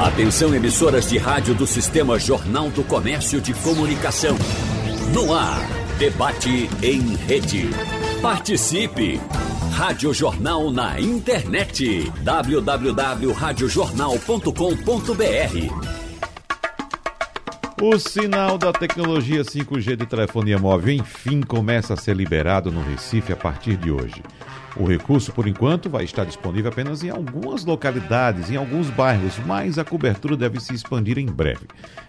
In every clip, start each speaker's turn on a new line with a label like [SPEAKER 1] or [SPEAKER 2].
[SPEAKER 1] Atenção emissoras de rádio do Sistema Jornal do Comércio de Comunicação. No ar, debate em rede. Participe! Rádio Jornal na internet. www.radiojornal.com.br
[SPEAKER 2] o sinal da tecnologia 5G de telefonia móvel enfim começa a ser liberado no Recife a partir de hoje. O recurso, por enquanto, vai estar disponível apenas em algumas localidades, em alguns bairros, mas a cobertura deve se expandir em breve.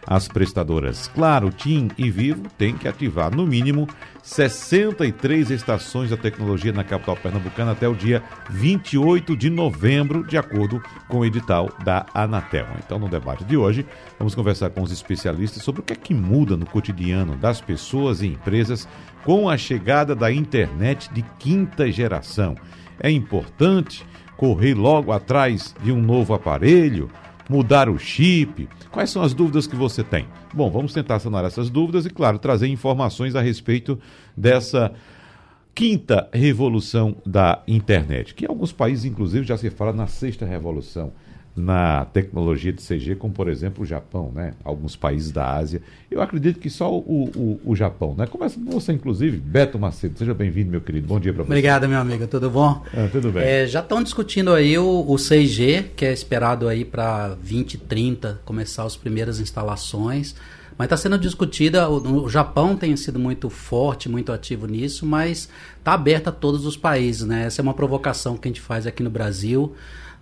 [SPEAKER 2] As prestadoras Claro, TIM e Vivo têm que ativar, no mínimo, 63 estações da tecnologia na capital pernambucana até o dia 28 de novembro, de acordo com o edital da Anatel. Então, no debate de hoje, vamos conversar com os especialistas sobre o que é que muda no cotidiano das pessoas e empresas com a chegada da internet de quinta geração. É importante correr logo atrás de um novo aparelho, mudar o chip. Quais são as dúvidas que você tem? Bom, vamos tentar sanar essas dúvidas e, claro, trazer informações a respeito dessa quinta revolução da internet, que em alguns países, inclusive, já se fala na sexta revolução na tecnologia de CG, como por exemplo o Japão, né? alguns países da Ásia. Eu acredito que só o, o, o Japão. Né? Começa com você, inclusive, Beto Macedo. Seja bem-vindo, meu querido. Bom dia para você.
[SPEAKER 3] Obrigado, meu amigo. Tudo bom?
[SPEAKER 2] É, tudo bem.
[SPEAKER 3] É, já estão discutindo aí o, o 6G, que é esperado aí para 2030 começar as primeiras instalações. Mas está sendo discutida, o, o, Japão tem sido muito forte, muito ativo nisso, mas está aberto a todos os países, né? Essa é uma provocação que a gente faz aqui no Brasil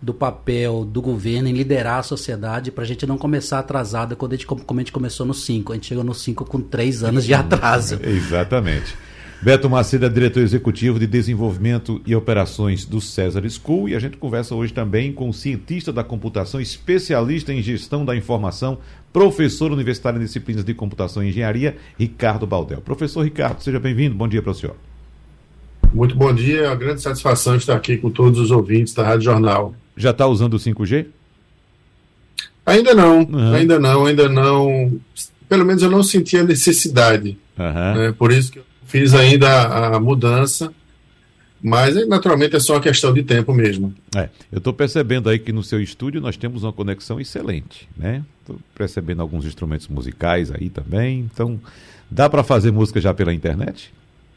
[SPEAKER 3] do papel do governo em liderar a sociedade para a gente não começar atrasado quando a gente, como a gente começou no 5. A gente chegou no 5 com 3 anos de atraso.
[SPEAKER 2] Exatamente. Beto Macedo é diretor executivo de desenvolvimento e operações do César School e a gente conversa hoje também com o cientista da computação, especialista em gestão da informação, professor universitário em disciplinas de computação e engenharia, Ricardo Baldel. Professor Ricardo, seja bem-vindo. Bom dia para o senhor.
[SPEAKER 4] Muito bom dia, é uma grande satisfação estar aqui com todos os ouvintes da Rádio Jornal.
[SPEAKER 2] Já está usando o 5G?
[SPEAKER 4] Ainda não, uhum. ainda não, ainda não. Pelo menos eu não senti a necessidade. Uhum. Né? Por isso que eu fiz ainda a, a mudança. Mas naturalmente é só uma questão de tempo mesmo.
[SPEAKER 2] É, eu estou percebendo aí que no seu estúdio nós temos uma conexão excelente, né? Estou percebendo alguns instrumentos musicais aí também. Então, dá para fazer música já pela internet?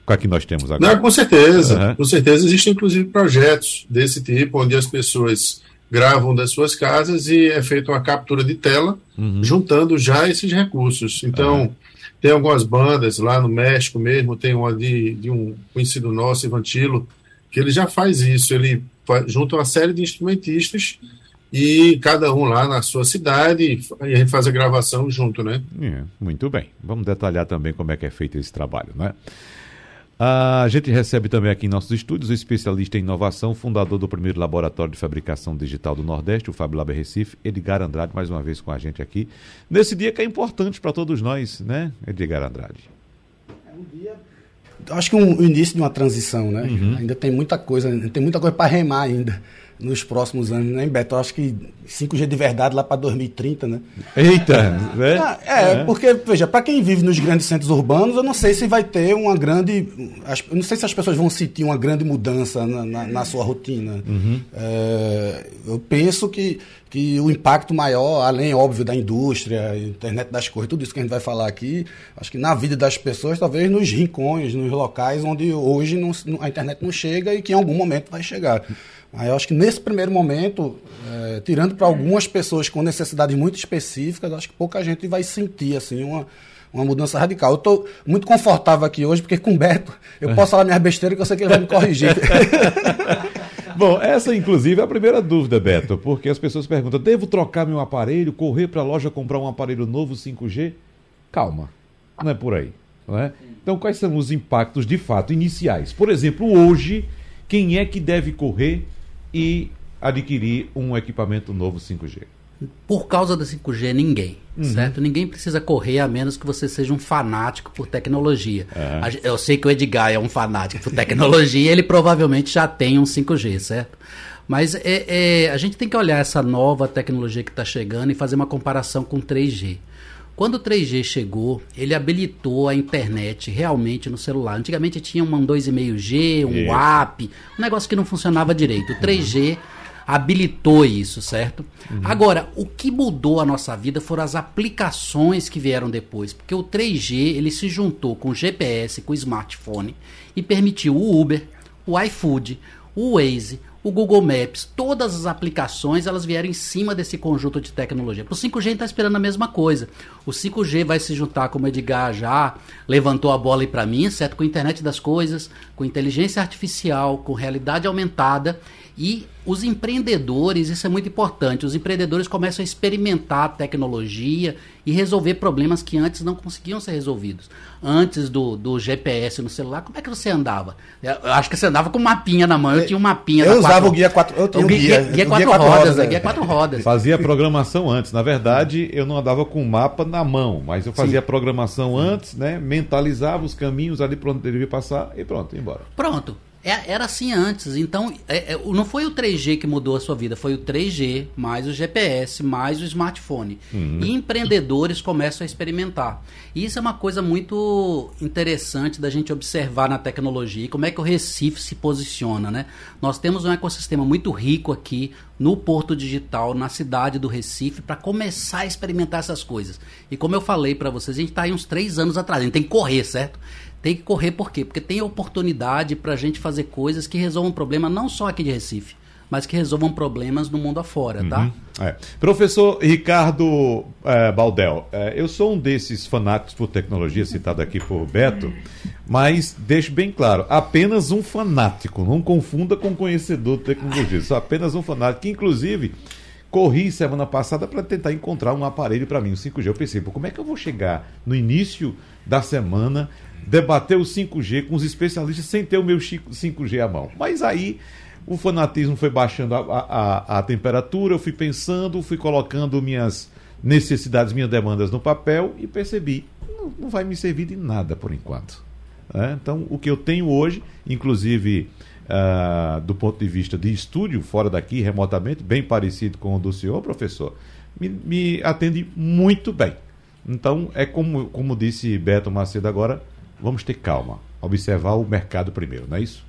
[SPEAKER 2] Com a que nós temos agora?
[SPEAKER 4] Não, com certeza. Uhum. Com certeza existem inclusive projetos desse tipo, onde as pessoas gravam das suas casas e é feita uma captura de tela, uhum. juntando já esses recursos. Então, uhum. tem algumas bandas lá no México mesmo, tem uma de, de um conhecido nosso, Ivantilo, que ele já faz isso. Ele faz, junta uma série de instrumentistas e cada um lá na sua cidade e a gente faz a gravação junto, né?
[SPEAKER 2] É, muito bem. Vamos detalhar também como é que é feito esse trabalho, né? A gente recebe também aqui em nossos estúdios o especialista em inovação, fundador do primeiro laboratório de fabricação digital do Nordeste, o FabLab Recife, Edgar Andrade, mais uma vez com a gente aqui. Nesse dia que é importante para todos nós, né, Edgar Andrade?
[SPEAKER 5] É um dia. Acho que um, o início de uma transição, né? Uhum. Ainda tem muita coisa, tem muita coisa para remar ainda nos próximos anos, né, Beto? Eu acho que 5G de verdade lá para 2030, né?
[SPEAKER 2] Eita! Né?
[SPEAKER 5] Ah, é, é, porque, veja, para quem vive nos grandes centros urbanos, eu não sei se vai ter uma grande. Eu não sei se as pessoas vão sentir uma grande mudança na, na, na sua rotina. Uhum. É, eu penso que, que o impacto maior, além, óbvio, da indústria, internet das coisas, tudo isso que a gente vai falar aqui, acho que na vida das pessoas, talvez nos rincões, nos locais onde hoje não, a internet não chega e que em algum momento vai chegar. Aí eu acho que nesse primeiro momento, é, tirando para algumas pessoas com necessidades muito específicas, acho que pouca gente vai sentir assim uma, uma mudança radical. Eu estou muito confortável aqui hoje, porque com o Beto eu posso falar minhas besteiras que eu sei que ele vai me corrigir.
[SPEAKER 2] Bom, essa inclusive é a primeira dúvida, Beto, porque as pessoas perguntam: devo trocar meu aparelho, correr para a loja comprar um aparelho novo 5G? Calma, não é por aí. Não é? Então, quais são os impactos de fato iniciais? Por exemplo, hoje, quem é que deve correr e adquirir um equipamento novo 5G?
[SPEAKER 3] Por causa da 5G, ninguém, uhum. certo? Ninguém precisa correr a menos que você seja um fanático por tecnologia. Uhum. Eu sei que o Edgar é um fanático por tecnologia, ele provavelmente já tem um 5G, certo? Mas é, é, a gente tem que olhar essa nova tecnologia que está chegando e fazer uma comparação com 3G. Quando o 3G chegou, ele habilitou a internet realmente no celular. Antigamente tinha um 2,5G, um Isso. WAP, um negócio que não funcionava direito. O 3G habilitou isso, certo? Uhum. Agora, o que mudou a nossa vida foram as aplicações que vieram depois, porque o 3G ele se juntou com o GPS, com o smartphone e permitiu o Uber, o iFood, o Waze, o Google Maps, todas as aplicações elas vieram em cima desse conjunto de tecnologia. Para o 5G a gente está esperando a mesma coisa. O 5G vai se juntar, como o Edgar já levantou a bola aí para mim, certo? Com a internet das coisas, com inteligência artificial, com realidade aumentada e os empreendedores, isso é muito importante, os empreendedores começam a experimentar a tecnologia e resolver problemas que antes não conseguiam ser resolvidos. Antes do, do GPS no celular, como é que você andava? Eu acho que você andava com um mapinha na mão, eu tinha um mapinha.
[SPEAKER 5] Eu usava quatro... o guia quatro, eu tinha o
[SPEAKER 3] guia, guia, guia, guia quatro, quatro, rodas, rodas é. guia quatro rodas.
[SPEAKER 2] Fazia programação antes. Na verdade, eu não andava com o mapa na mão, mas eu fazia Sim. programação antes, né? Mentalizava os caminhos ali para onde devia passar e pronto, ia embora.
[SPEAKER 3] Pronto. É, era assim antes. Então, é, é, não foi o 3G que mudou a sua vida, foi o 3G, mais o GPS, mais o smartphone. Uhum. E empreendedores começam a experimentar. E isso é uma coisa muito interessante da gente observar na tecnologia e como é que o Recife se posiciona. Né? Nós temos um ecossistema muito rico aqui no Porto Digital, na cidade do Recife, para começar a experimentar essas coisas. E como eu falei para vocês, a gente está aí uns três anos atrás, a gente tem que correr, certo? Tem que correr por quê? Porque tem oportunidade para a gente fazer coisas que resolvam problema não só aqui de Recife, mas que resolvam problemas no mundo afora, tá?
[SPEAKER 2] uhum. tá? É. Professor Ricardo é, Baldel, é, eu sou um desses fanáticos por tecnologia, citado aqui por Beto, mas deixo bem claro, apenas um fanático, não confunda com conhecedor de tecnologia, sou apenas um fanático, que inclusive corri semana passada para tentar encontrar um aparelho para mim, o 5G. Eu pensei, como é que eu vou chegar no início da semana debater o 5G com os especialistas sem ter o meu 5G à mão. Mas aí o fanatismo foi baixando a, a, a temperatura, eu fui pensando, fui colocando minhas necessidades, minhas demandas no papel e percebi, não, não vai me servir de nada por enquanto. É? Então, o que eu tenho hoje, inclusive uh, do ponto de vista de estúdio, fora daqui, remotamente, bem parecido com o do senhor, professor, me, me atende muito bem. Então, é como, como disse Beto Macedo agora, vamos ter calma, observar o mercado primeiro, não é isso?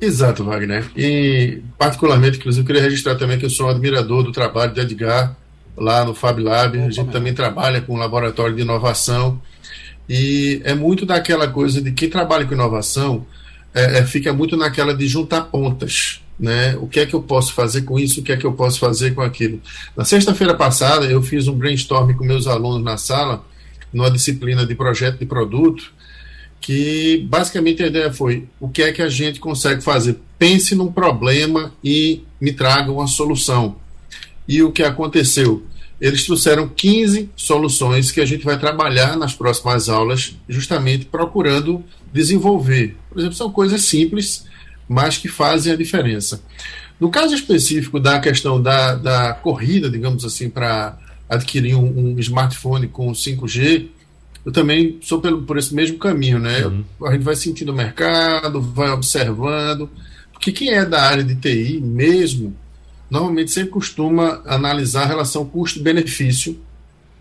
[SPEAKER 4] Exato, Wagner. E, particularmente, inclusive, queria registrar também que eu sou um admirador do trabalho de Edgar lá no Fab Lab. a gente também trabalha com um laboratório de inovação. E é muito daquela coisa de quem trabalha com inovação é, é, fica muito naquela de juntar pontas. Né? O que é que eu posso fazer com isso? O que é que eu posso fazer com aquilo? Na sexta-feira passada, eu fiz um brainstorm com meus alunos na sala numa disciplina de projeto de produto, que basicamente a ideia foi o que é que a gente consegue fazer? Pense num problema e me traga uma solução. E o que aconteceu? Eles trouxeram 15 soluções que a gente vai trabalhar nas próximas aulas, justamente procurando desenvolver. Por exemplo, são coisas simples, mas que fazem a diferença. No caso específico da questão da, da corrida, digamos assim, para adquirir um, um, smartphone com 5G, eu também sou pelo, por esse mesmo caminho, né? Uhum. A gente vai sentindo o mercado, vai observando, porque quem é da área de TI mesmo, normalmente sempre costuma analisar a relação custo-benefício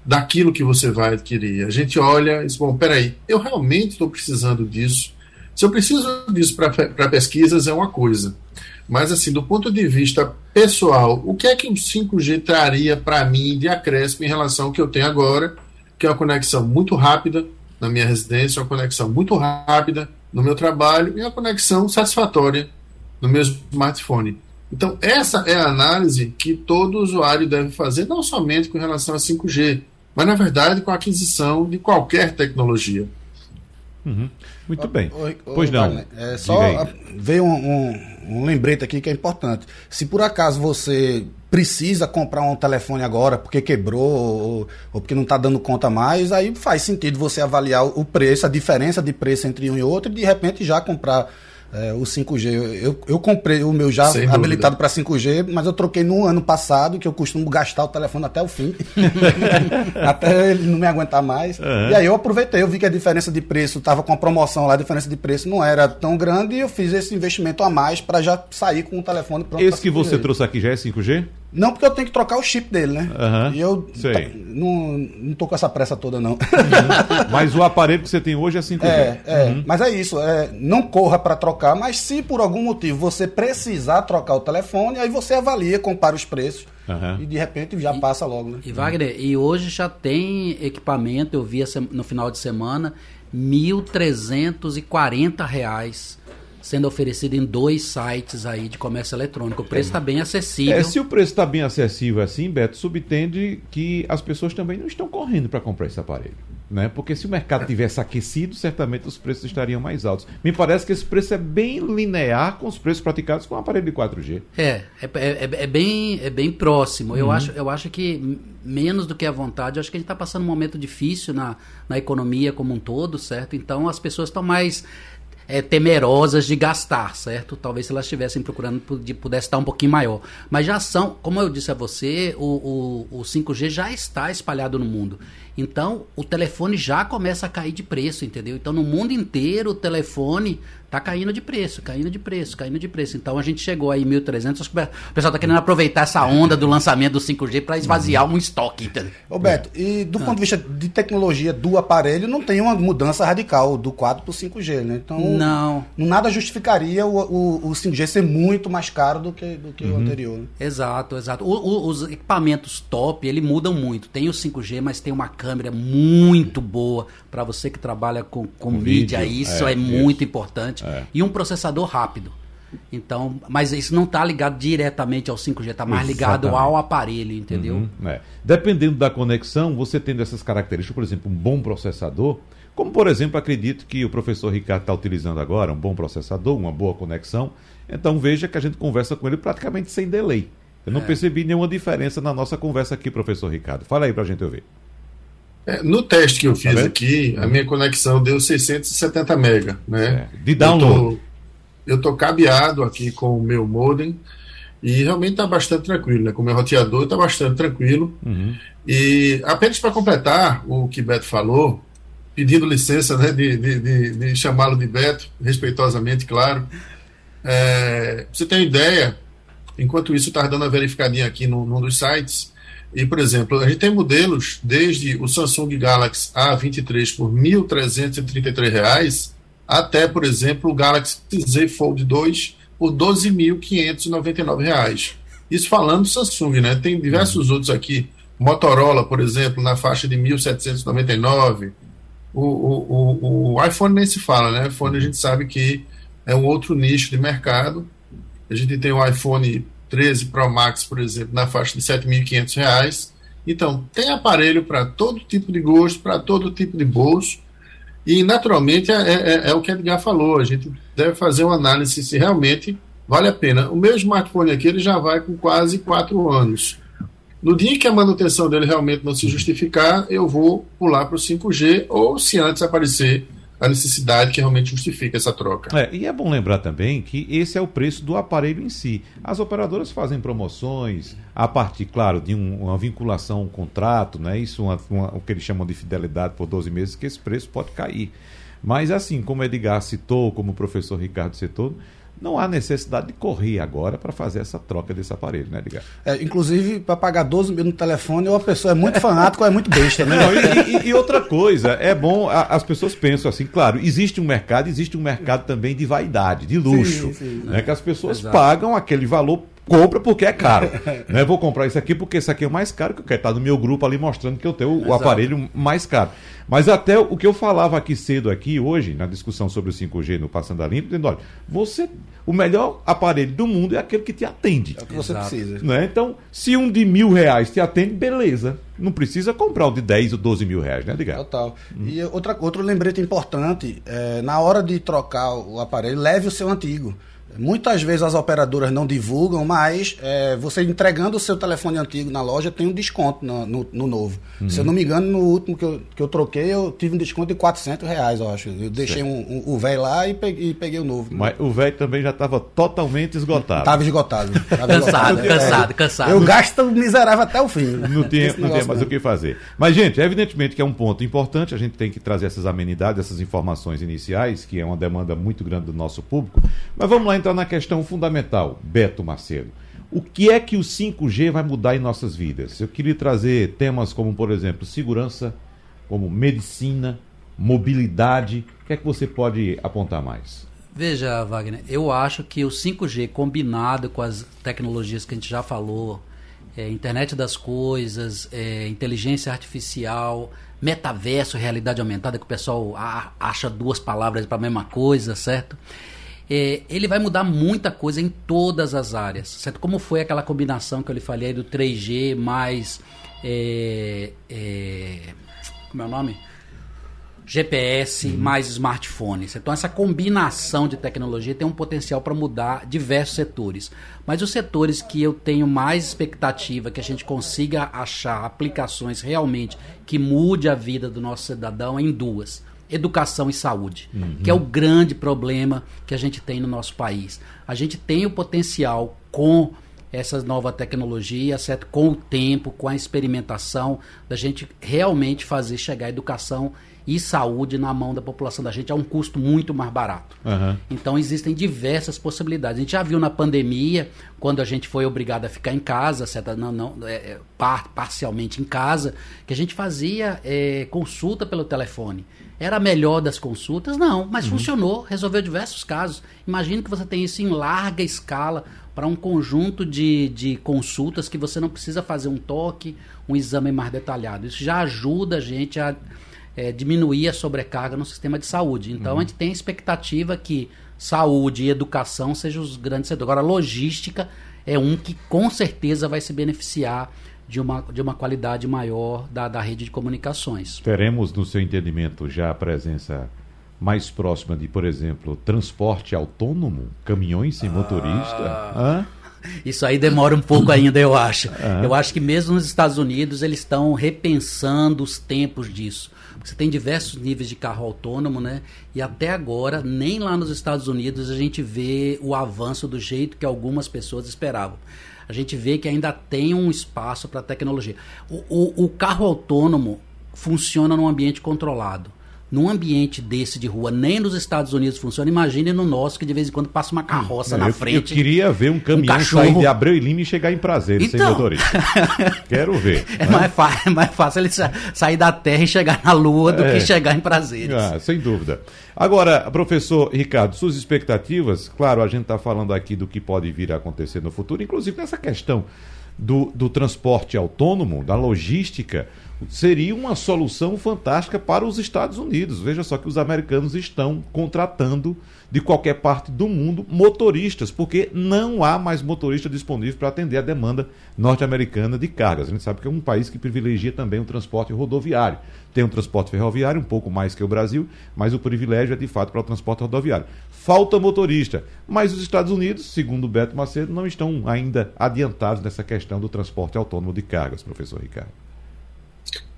[SPEAKER 4] daquilo que você vai adquirir. A gente olha e diz, bom, peraí, eu realmente estou precisando disso. Se eu preciso disso para pesquisas é uma coisa. Mas, assim, do ponto de vista pessoal, o que é que o 5G traria para mim de acréscimo em relação ao que eu tenho agora, que é uma conexão muito rápida na minha residência, uma conexão muito rápida no meu trabalho e uma conexão satisfatória no meu smartphone. Então, essa é a análise que todo usuário deve fazer, não somente com relação a 5G, mas, na verdade, com a aquisição de qualquer tecnologia.
[SPEAKER 2] Uhum. Muito bem. pois não.
[SPEAKER 5] é, só veio um, um, um, lembrete aqui que é importante. Se por acaso você precisa comprar um telefone agora porque quebrou ou, ou porque não está dando conta mais, aí faz sentido você avaliar o preço, a diferença de preço entre um e outro e de repente já comprar é, o 5G. Eu, eu comprei o meu já Sem habilitado para 5G, mas eu troquei no ano passado, que eu costumo gastar o telefone até o fim. até ele não me aguentar mais. Uhum. E aí eu aproveitei, eu vi que a diferença de preço estava com a promoção lá, a diferença de preço não era tão grande e eu fiz esse investimento a mais para já sair com o telefone
[SPEAKER 2] pronto. Esse que você trouxe aqui já é 5G?
[SPEAKER 5] Não, porque eu tenho que trocar o chip dele, né?
[SPEAKER 2] Aham,
[SPEAKER 5] E eu
[SPEAKER 2] sei.
[SPEAKER 5] tá- não, não tô com essa pressa toda, não.
[SPEAKER 2] Mas o aparelho que você tem hoje é 5G.
[SPEAKER 5] É, é. Mas é isso. É, não corra para trocar, mas se por algum motivo você precisar trocar o telefone, aí você avalia, compara os preços
[SPEAKER 2] Aham.
[SPEAKER 5] e de repente já passa logo, né?
[SPEAKER 3] E Wagner, e hoje já tem equipamento, eu vi no final de semana, 1.340 reais sendo oferecido em dois sites aí de comércio eletrônico. O preço está bem acessível.
[SPEAKER 2] É, se o preço está bem acessível assim, Beto, subtende que as pessoas também não estão correndo para comprar esse aparelho. Né? Porque se o mercado tivesse aquecido, certamente os preços estariam mais altos. Me parece que esse preço é bem linear com os preços praticados com o aparelho de 4G.
[SPEAKER 3] É, é, é, é bem, é bem próximo.
[SPEAKER 2] Uhum.
[SPEAKER 3] Eu, acho, eu acho que menos do que a vontade, eu acho que a gente está passando um momento difícil na, na economia como um todo, certo? Então as pessoas estão mais é, temerosas de gastar, certo? Talvez se elas estivessem procurando de- pudesse estar um pouquinho maior. Mas já são, como eu disse a você, o, o, o 5G já está espalhado no mundo. Então o telefone já começa a cair de preço, entendeu? Então no mundo inteiro o telefone tá caindo de preço, caindo de preço, caindo de preço. Então a gente chegou aí em 1.300, acho que o pessoal tá querendo aproveitar essa onda do lançamento do 5G para esvaziar um estoque, entendeu?
[SPEAKER 5] Ô Beto, e do ponto de vista de tecnologia do aparelho, não tem uma mudança radical do 4 para o 5G, né? Então,
[SPEAKER 3] Não.
[SPEAKER 5] nada justificaria o, o, o 5G ser muito mais caro do que, do que o anterior. né?
[SPEAKER 3] Exato, exato. O- o- os equipamentos top, ele mudam muito. Tem o 5G, mas tem uma câmera muito boa para você que trabalha com, com,
[SPEAKER 2] Com
[SPEAKER 3] mídia.
[SPEAKER 2] vídeo,
[SPEAKER 3] Isso
[SPEAKER 2] é,
[SPEAKER 3] é,
[SPEAKER 2] isso.
[SPEAKER 3] muito importante.
[SPEAKER 2] É.
[SPEAKER 3] E um processador rápido. Então, mas isso não está ligado diretamente ao 5G, está mais ligado
[SPEAKER 2] Exatamente.
[SPEAKER 3] ao aparelho, entendeu?
[SPEAKER 2] Uhum, é. Dependendo da conexão, você tendo essas características, por exemplo, um bom processador, como por exemplo, acredito que o professor Ricardo está utilizando agora, um bom processador, uma boa conexão, então veja que a gente conversa com ele praticamente sem delay. Eu não percebi nenhuma diferença na nossa conversa aqui, professor Ricardo. Fala aí pra gente ouvir.
[SPEAKER 4] É, no teste que eu fiz
[SPEAKER 2] Tá
[SPEAKER 4] aqui, a minha conexão deu 670 mega, né?
[SPEAKER 2] É, de download.
[SPEAKER 4] Eu tô, eu tô cabeado aqui com o meu modem e realmente está bastante tranquilo, né? Com o meu roteador está bastante tranquilo.
[SPEAKER 2] Uhum.
[SPEAKER 4] E apenas para completar o que Beto falou, pedindo licença né, de, de, de, de chamá-lo de Beto, respeitosamente, claro. É, você tem uma ideia, enquanto isso, eu estava dando uma verificadinha aqui no, num dos sites. E, por exemplo, a gente tem modelos desde o Samsung Galaxy A23 por 1.333 reais, até, por exemplo, o Galaxy Z Fold 2 por 12.599 reais. Isso falando do Samsung, né? Tem diversos outros aqui. Motorola, por exemplo, na faixa de 1.799. O, o, o, o iPhone nem se fala, né? iPhone a gente sabe que é um outro nicho de mercado. A gente tem o iPhone 13 Pro Max, por exemplo, na faixa de 7.500 reais. Então, tem aparelho para todo tipo de gosto, para todo tipo de bolso. E, naturalmente, é, é, é o que a Edgar falou. A gente deve fazer uma análise se realmente vale a pena. O meu smartphone aqui ele já vai com quase quatro anos. No dia que a manutenção dele realmente não se justificar, eu vou pular para o 5G, ou se antes aparecer a necessidade que realmente justifica essa troca.
[SPEAKER 2] É, e é bom lembrar também que esse é o preço do aparelho em si. As operadoras fazem promoções, a partir, claro, de um- uma vinculação, um contrato, né? Isso uma- uma- o que eles chamam de fidelidade por 12 meses, que esse preço pode cair. Mas assim, como Edgar citou, como o professor Ricardo citou, não há necessidade de correr agora para fazer essa troca desse aparelho, né, Edgar?
[SPEAKER 5] É, inclusive, para pagar 12 mil no telefone, ou a pessoa é muito fanática ou é muito besta, né?
[SPEAKER 2] Não, e, e- e outra coisa, é bom, a- as pessoas pensam assim, claro, existe um mercado, existe um mercado também de vaidade, de luxo,
[SPEAKER 5] Sim, sim.
[SPEAKER 2] né, que as pessoas
[SPEAKER 3] Exato.
[SPEAKER 2] pagam aquele valor, compra porque é caro. né? Vou comprar isso aqui porque isso aqui é mais caro, que eu quero estar no meu grupo ali mostrando que eu tenho o
[SPEAKER 3] Exato.
[SPEAKER 2] aparelho mais caro. Mas até o que eu falava aqui cedo, aqui hoje, na discussão sobre o 5G no Passando a Limpo, dizendo, olha, você, o melhor aparelho do mundo é aquele que te atende.
[SPEAKER 5] É o que você
[SPEAKER 3] Exato.
[SPEAKER 5] precisa.
[SPEAKER 2] Né? Então, se um de mil reais te atende, beleza. Não precisa comprar o de 10 ou 12 mil reais, né, Edgar?
[SPEAKER 5] Total. E outra, outro lembrete importante, é, na hora de trocar o aparelho, leve o seu antigo. Muitas vezes as operadoras não divulgam, mas é, você entregando o seu telefone antigo na loja tem um desconto no, no- no novo. Se eu não me engano, no último que eu, que eu troquei, eu tive um desconto de 400 reais, eu acho. Eu deixei um, um- o velho lá e peguei, e peguei o novo.
[SPEAKER 2] Mas o velho também já estava totalmente esgotado.
[SPEAKER 5] Tava esgotado. Tava
[SPEAKER 3] Cansado,
[SPEAKER 5] esgotado.
[SPEAKER 3] cansado,
[SPEAKER 5] É.
[SPEAKER 3] cansado.
[SPEAKER 5] Eu gasto miserável até o fim.
[SPEAKER 2] Não tinha, não tinha mais o que fazer. Mas, gente, evidentemente que é um ponto importante, a gente tem que trazer essas amenidades, essas informações iniciais, que é uma demanda muito grande do nosso público. Mas vamos lá entrar na questão fundamental, Beto Macedo. O que é que o 5G vai mudar em nossas vidas? Eu queria trazer temas como, por exemplo, segurança, como medicina, mobilidade. O que é que você pode apontar mais?
[SPEAKER 3] Veja, Wagner, eu acho que o 5G combinado com as tecnologias que a gente já falou, é, internet das coisas, é, inteligência artificial, metaverso, realidade aumentada, que o pessoal acha duas palavras para a mesma coisa, certo? É, ele vai mudar muita coisa em todas as áreas, certo? Como foi aquela combinação que eu lhe falei do 3G mais. É, é, como é o nome? GPS uhum. mais smartphones. Então, essa combinação de tecnologia tem um potencial para mudar diversos setores. Mas os setores que eu tenho mais expectativa que a gente consiga achar aplicações realmente que mude a vida do nosso cidadão é em duas. Educação e saúde, uhum. que é o grande problema que a gente tem no nosso país. A gente tem o potencial com essa nova tecnologia, certo? com o tempo, com a experimentação, da gente realmente fazer chegar a educação e saúde na mão da população da gente a um custo muito mais barato. Uhum. Então existem diversas possibilidades. A gente já viu na pandemia, quando a gente foi obrigado a ficar em casa, certo? não, não é, é par, parcialmente em casa, que a gente fazia é, consulta pelo telefone. Era a melhor das consultas? Não, mas uhum. funcionou, resolveu diversos casos. Imagine que você tem isso em larga escala para um conjunto de, de consultas que você não precisa fazer um toque, um exame mais detalhado. Isso já ajuda a gente a é, diminuir a sobrecarga no sistema de saúde. Então uhum. a gente tem a expectativa que saúde e educação sejam os grandes setores. Agora, logística é um que com certeza vai se beneficiar de uma, de uma qualidade maior da, da rede de comunicações.
[SPEAKER 2] Teremos, no seu entendimento, já a presença mais próxima de, por exemplo, transporte autônomo, caminhões sem motorista? Ah.
[SPEAKER 3] Isso aí demora um pouco ainda, eu acho. Eu acho que mesmo nos Estados Unidos eles estão repensando os tempos disso. Você tem diversos níveis de carro autônomo, né? E até agora, nem lá nos Estados Unidos a gente vê o avanço do jeito que algumas pessoas esperavam. A gente vê que ainda tem um espaço para tecnologia. O, o, o carro autônomo funciona num ambiente controlado num ambiente desse de rua, nem nos Estados Unidos funciona, imagine no nosso, que de vez em quando passa uma carroça na
[SPEAKER 2] eu,
[SPEAKER 3] frente.
[SPEAKER 2] Eu queria ver um caminhão um sair de Abreu e Lima e chegar em prazer então... sem motorista. Quero ver.
[SPEAKER 3] É, né? mais fácil, é mais fácil ele sair da Terra e chegar na Lua do é. que chegar em prazeres.
[SPEAKER 2] Ah, sem dúvida. Agora, professor Ricardo, suas expectativas, claro, a gente está falando aqui do que pode vir a acontecer no futuro, inclusive nessa questão do, do transporte autônomo, da logística seria uma solução fantástica para os Estados Unidos. Veja só que os americanos estão contratando de qualquer parte do mundo motoristas, porque não há mais motorista disponível para atender a demanda norte-americana de cargas. A gente sabe que é um país que privilegia também o transporte rodoviário. Tem um transporte ferroviário, um pouco mais que o Brasil, mas o privilégio é de fato para o transporte rodoviário. Falta motorista, mas os Estados Unidos, segundo Beto Macedo, não estão ainda adiantados nessa questão do transporte autônomo de cargas, professor Ricardo.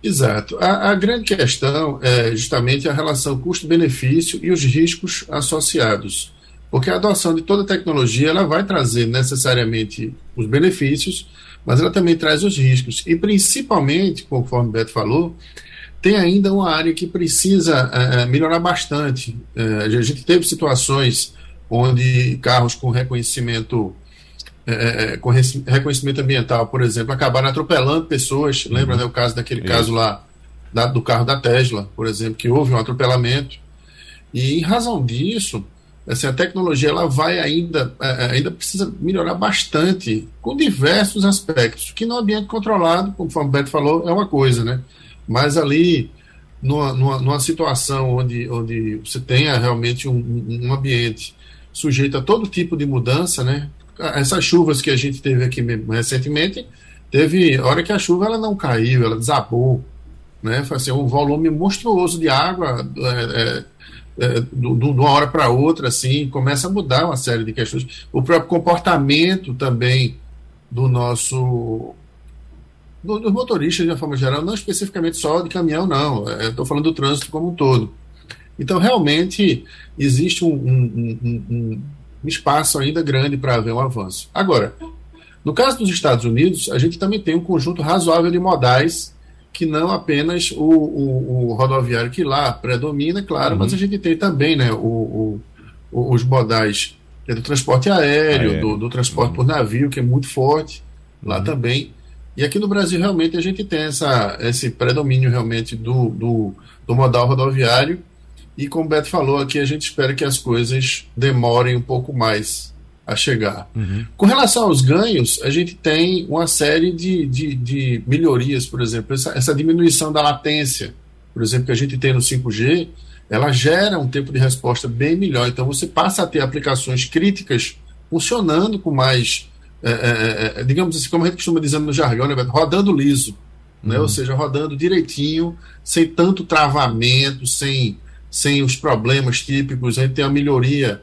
[SPEAKER 4] Exato. A, a, grande questão é justamente a relação custo-benefício e os riscos associados. Porque a adoção de toda tecnologia ela vai trazer necessariamente os benefícios, mas ela também traz os riscos. E principalmente, conforme o Beto falou, tem ainda uma área que precisa é, é melhorar bastante. É, a gente teve situações onde carros com reconhecimento é, é, é com reconhecimento ambiental, por exemplo, acabaram atropelando pessoas. Uhum. Lembra né, o caso daquele Isso. caso lá da, do carro da Tesla, por exemplo, que houve um atropelamento. E em razão disso, assim, a tecnologia ela vai ainda, é, ainda precisa melhorar bastante com diversos aspectos, que no ambiente controlado, conforme o Beto falou, é uma coisa, né? Mas ali, numa, numa, numa situação onde, onde você tenha realmente um, um ambiente sujeito a todo tipo de mudança, né? Essas chuvas que a gente teve aqui recentemente, teve hora que a chuva ela não caiu, ela desabou, né? Foi assim, um volume monstruoso de água é, é, é, de uma hora para outra, assim, começa a mudar uma série de questões. O próprio comportamento também do nosso dos motoristas de uma forma geral, não especificamente só de caminhão, não. É, Estou falando do trânsito como um todo. Então, realmente, existe um, um, um espaço ainda grande para haver um avanço. Agora, no caso dos Estados Unidos, a gente também tem um conjunto razoável de modais que não apenas o, o, o rodoviário que lá predomina, claro, uhum. mas a gente tem também né, o, os modais é do transporte aéreo, aéreo. Do, do, transporte uhum. por navio, que é muito forte lá uhum. também. E aqui no Brasil, realmente, a gente tem essa, esse predomínio realmente do, do, do modal rodoviário. E como o Beto falou aqui, a gente espera que as coisas demorem um pouco mais a chegar. Uhum. Com relação aos ganhos, a gente tem uma série de, de, de melhorias, por exemplo, essa, essa, diminuição da latência, por exemplo, que a gente tem no 5G, ela gera um tempo de resposta bem melhor. Então você passa a ter aplicações críticas funcionando com mais, é, é, é, digamos assim, como a gente costuma dizer no jargão, né, rodando liso, né? uhum. ou seja, rodando direitinho, sem tanto travamento, sem, sem os problemas típicos. A gente tem a melhoria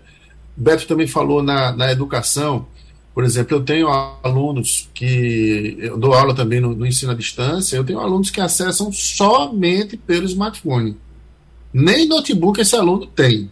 [SPEAKER 4] Beto também falou na, na educação. Por exemplo, eu tenho alunos que. Eu dou aula também no, no ensino à distância, eu tenho alunos que acessam somente pelo smartphone. Nem notebook esse aluno tem.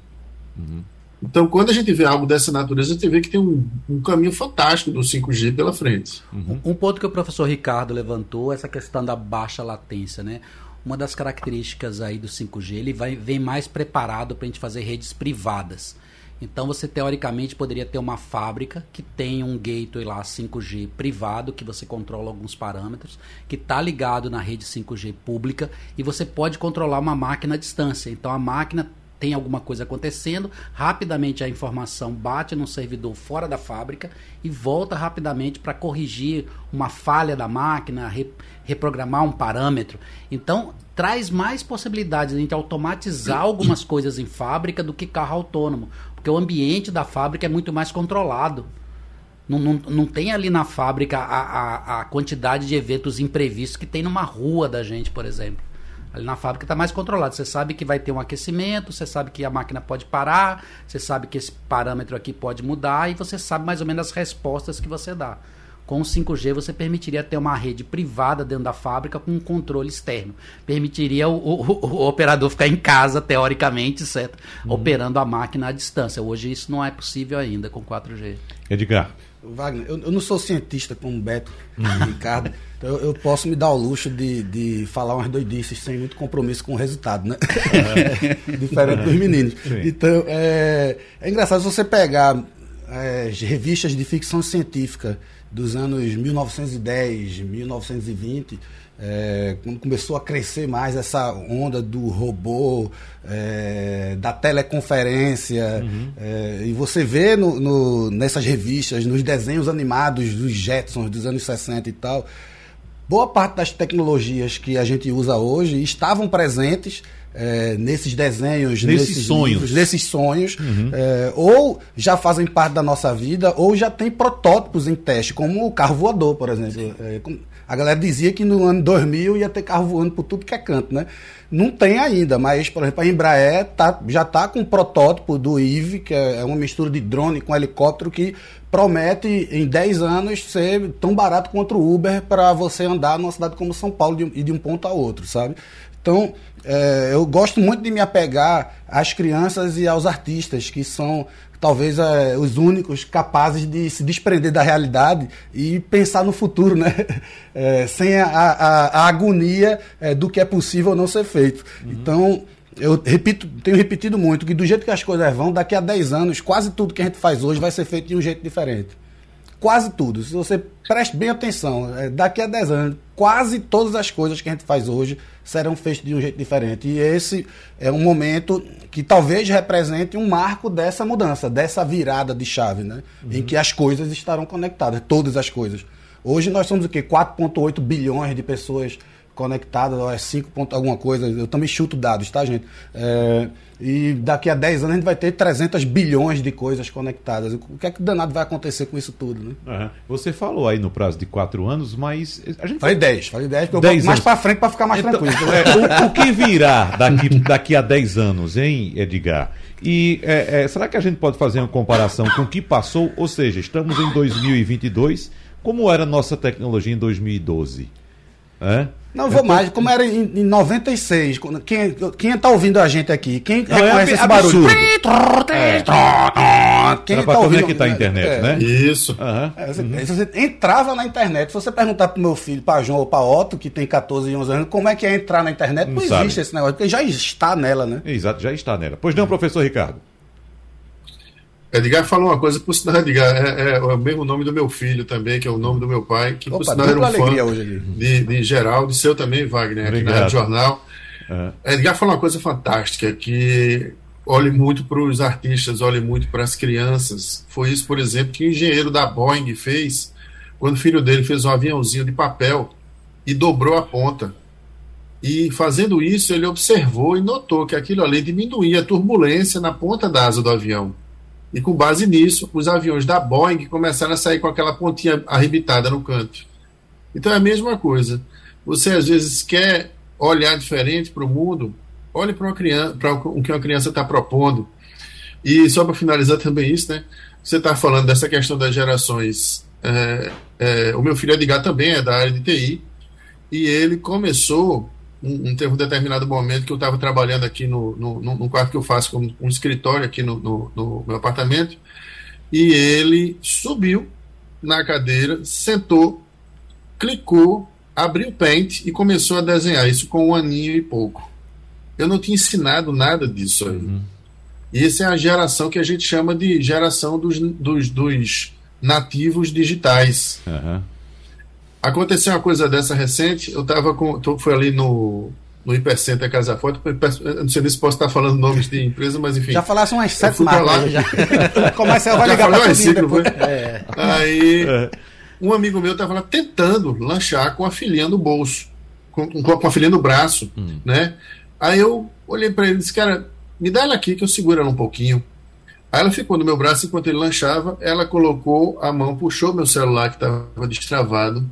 [SPEAKER 4] Uhum. Então, quando a gente vê algo dessa natureza, a gente vê que tem um, um caminho fantástico do 5G pela frente.
[SPEAKER 3] Uhum. Um ponto que o professor Ricardo levantou, essa questão da baixa latência, né? Uma das características aí do 5G, ele vai, vem mais preparado para a gente fazer redes privadas. Então você teoricamente poderia ter uma fábrica que tem um gateway lá 5G privado, que você controla alguns parâmetros, que está ligado na rede 5G pública e você pode controlar uma máquina à distância. Então a máquina tem alguma coisa acontecendo, rapidamente a informação bate no servidor fora da fábrica e volta rapidamente para corrigir uma falha da máquina, re, reprogramar um parâmetro. Então, traz mais possibilidades de a gente automatizar algumas coisas em fábrica do que carro autônomo. Porque o ambiente da fábrica é muito mais controlado. Não, não, não tem ali na fábrica a, a, a quantidade de eventos imprevistos que tem numa rua da gente, por exemplo. Ali na fábrica está mais controlado. Você sabe que vai ter um aquecimento, você sabe que a máquina pode parar, você sabe que esse parâmetro aqui pode mudar e você sabe mais ou menos as respostas que você dá. Com o 5G você permitiria ter uma rede privada dentro da fábrica com um controle externo. Permitiria o, o, o operador ficar em casa, teoricamente, certo? Uhum. Operando a máquina à distância. Hoje isso não é possível ainda com 4G.
[SPEAKER 2] Edgar.
[SPEAKER 5] Wagner, eu, eu não sou cientista como o Beto e uhum. Ricardo, então eu, eu, posso me dar o luxo de, de falar umas doidices sem muito compromisso com o resultado, né? Uhum. Diferente dos meninos. Sim. Então, é, é engraçado se você pegar é, revistas de ficção científica dos anos 1910, 1920, é, quando começou a crescer mais essa onda do robô, é, da teleconferência, uhum. é, e você vê no, no, nessas revistas, nos desenhos animados dos Jetsons dos anos 60 e tal, boa parte das tecnologias que a gente usa hoje estavam presentes é, nesses desenhos, nesses, nesses sonhos, livros, nesses sonhos uhum. é, ou já fazem parte da nossa vida, ou já tem protótipos em teste, como o carro voador, por exemplo. É, a galera dizia que no ano 2000 ia ter carro voando por tudo que é canto, né? Não tem ainda, mas, por exemplo, a Embraer tá, já está com um protótipo do IVE, que é uma mistura de drone com helicóptero, que promete em 10 anos ser tão barato quanto o Uber para você andar numa cidade como São Paulo e de um ponto a outro, sabe? Então, é, eu gosto muito de me apegar às crianças e aos artistas, que são talvez é, os únicos capazes de se desprender da realidade e pensar no futuro, né? É, sem a, a, a agonia é, do que é possível não ser feito. Uhum. Então, eu repito, tenho repetido muito que do jeito que as coisas vão, daqui a 10 anos, quase tudo que a gente faz hoje vai ser feito de um jeito diferente. Quase tudo. Se você preste bem atenção, é, daqui a 10 anos, quase todas as coisas que a gente faz hoje serão feitas de um jeito diferente. E esse é um momento que talvez represente um marco dessa mudança, dessa virada de chave, né? Uhum. Em que as coisas estarão conectadas, todas as coisas. Hoje nós somos o quê? 4,8 bilhões de pessoas conectadas, ou é 5 ponto alguma coisa, eu também chuto dados, tá, gente? É, e daqui a 10 anos a gente vai ter 300 bilhões de coisas conectadas. O que é que danado vai acontecer com isso tudo, né?
[SPEAKER 2] Uhum. Você falou aí no prazo de 4 anos, mas a gente...
[SPEAKER 5] Falei 10, falei 10, porque 10 eu vou mais para frente para ficar mais então, tranquilo.
[SPEAKER 2] É, o, o, que virá daqui, daqui a 10 anos, hein, Edgar? E é, é, será que a gente pode fazer uma comparação com o que passou? Ou seja, estamos em 2022, como era a nossa tecnologia em 2012?
[SPEAKER 5] É? Não vou mais, como era em, em 96. Quem, quem tá ouvindo a gente aqui? Quem não, reconhece é esse barulho? É.
[SPEAKER 2] Quem tá ouvindo que tá a internet, é, né?
[SPEAKER 4] Isso.
[SPEAKER 5] Uhum. É, você, uhum. você, entrava na internet. Se você perguntar pro meu filho, para João ou para Otto, que tem 14 e 11 anos, como é que é entrar na internet, não, não existe sabe. esse negócio, porque já está nela, né?
[SPEAKER 2] Exato, já está nela. Pois não, professor Ricardo.
[SPEAKER 4] Edgar falou uma coisa, por sinal, Edgar, é, é, é, o mesmo nome do meu filho também, que é o nome do meu pai, que Opa, por sinal era um fã hoje de, de Geraldo, seu também, Wagner, aqui Obrigado. na Rádio Jornal. Uhum. Edgar falou uma coisa fantástica, que olhe muito para os artistas, olhe muito para as crianças. Foi isso, por exemplo, que o engenheiro da Boeing fez quando o filho dele fez um aviãozinho de papel e dobrou a ponta. E fazendo isso, ele observou e notou que aquilo ali diminuía a turbulência na ponta da asa do avião. E com base nisso, os aviões da Boeing começaram a sair com aquela pontinha arrebitada no canto. Então é a mesma coisa. Você às vezes quer olhar diferente para o mundo, olhe para o que uma criança está propondo. E só para finalizar também isso, né? Você está falando dessa questão das gerações. É, é, o meu filho Edgar também é da área de TI e ele começou um, um, teve um determinado momento que eu estava trabalhando aqui no, no, no, quarto que eu faço como um escritório aqui no, no, no meu apartamento e ele subiu na cadeira, sentou, clicou, abriu o Paint e começou a desenhar isso com um aninho e pouco. Eu não tinha ensinado nada disso aí. Uhum. E essa é a geração que a gente chama de geração dos, dos, dos nativos digitais. Uhum. Aconteceu uma coisa dessa recente, eu estava com. Tô, foi ali no, no Hipercenter Casa Forte. Não sei se posso estar falando nomes de empresa, mas enfim.
[SPEAKER 5] Já falasse umas sete marcas. Lá, já. Começa a ligar para
[SPEAKER 4] depois. É. Aí, é. um amigo meu estava lá tentando lanchar com a filhinha no bolso, com, com a filhinha no braço, hum. né? Aí eu olhei para ele e disse, cara, me dá ela aqui que eu seguro ela um pouquinho. Aí ela ficou no meu braço enquanto ele lanchava, ela colocou a mão, puxou meu celular que estava destravado,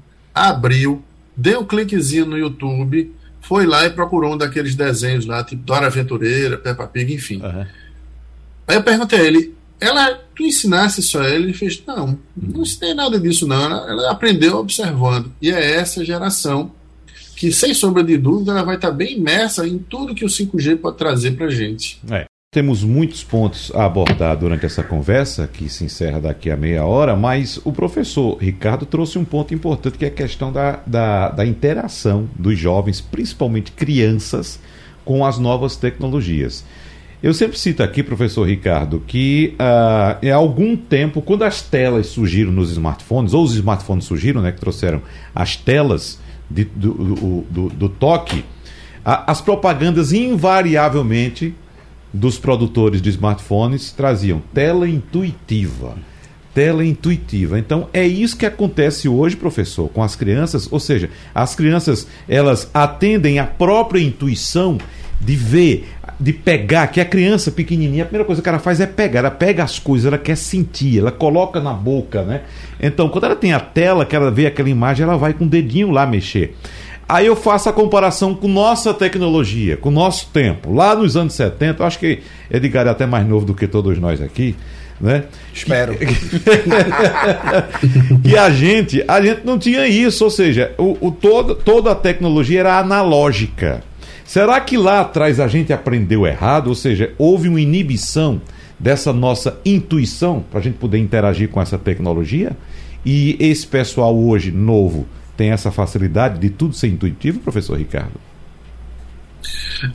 [SPEAKER 4] abriu, deu um cliquezinho no YouTube, foi lá e procurou um daqueles desenhos lá, tipo Dora Aventureira, Peppa Pig, enfim. Uhum. Aí eu perguntei a ele, ela, tu ensinasse isso a ele? Ele fez, não, não ensinei nada disso não, ela, ela aprendeu observando. E é essa geração que, sem sombra de dúvida, ela vai estar bem imersa em tudo que o 5G pode trazer para gente.
[SPEAKER 2] É. Temos muitos pontos a abordar durante essa conversa, que se encerra daqui a meia hora, mas o professor Ricardo trouxe um ponto importante, que é a questão da, da, da interação dos jovens, principalmente crianças, com as novas tecnologias. Eu sempre cito aqui, professor Ricardo, que uh, há algum tempo, quando as telas surgiram nos smartphones, ou os smartphones surgiram, né, que trouxeram as telas de, do, do, do, do toque, a, as propagandas invariavelmente dos produtores de smartphones traziam tela intuitiva. Tela intuitiva. Então é isso que acontece hoje, professor, com as crianças. Ou seja, as crianças elas atendem à própria intuição de ver, de pegar, que a criança pequenininha, a primeira coisa que ela faz é pegar, ela pega as coisas, ela quer sentir, ela coloca na boca, né? Então, quando ela tem a tela, que ela vê aquela imagem, ela vai com o dedinho lá mexer. Aí eu faço a comparação com nossa tecnologia, com nosso tempo. Lá nos anos 70, acho que Edgar é até mais novo do que todos nós aqui, né?
[SPEAKER 5] Espero.
[SPEAKER 2] e a gente, a gente não tinha isso, ou seja, o, o todo, toda a tecnologia era analógica. Será que lá atrás a gente aprendeu errado? Ou seja, houve uma inibição dessa nossa intuição para a gente poder interagir com essa tecnologia? E esse pessoal hoje novo tem essa facilidade de tudo ser intuitivo, professor Ricardo?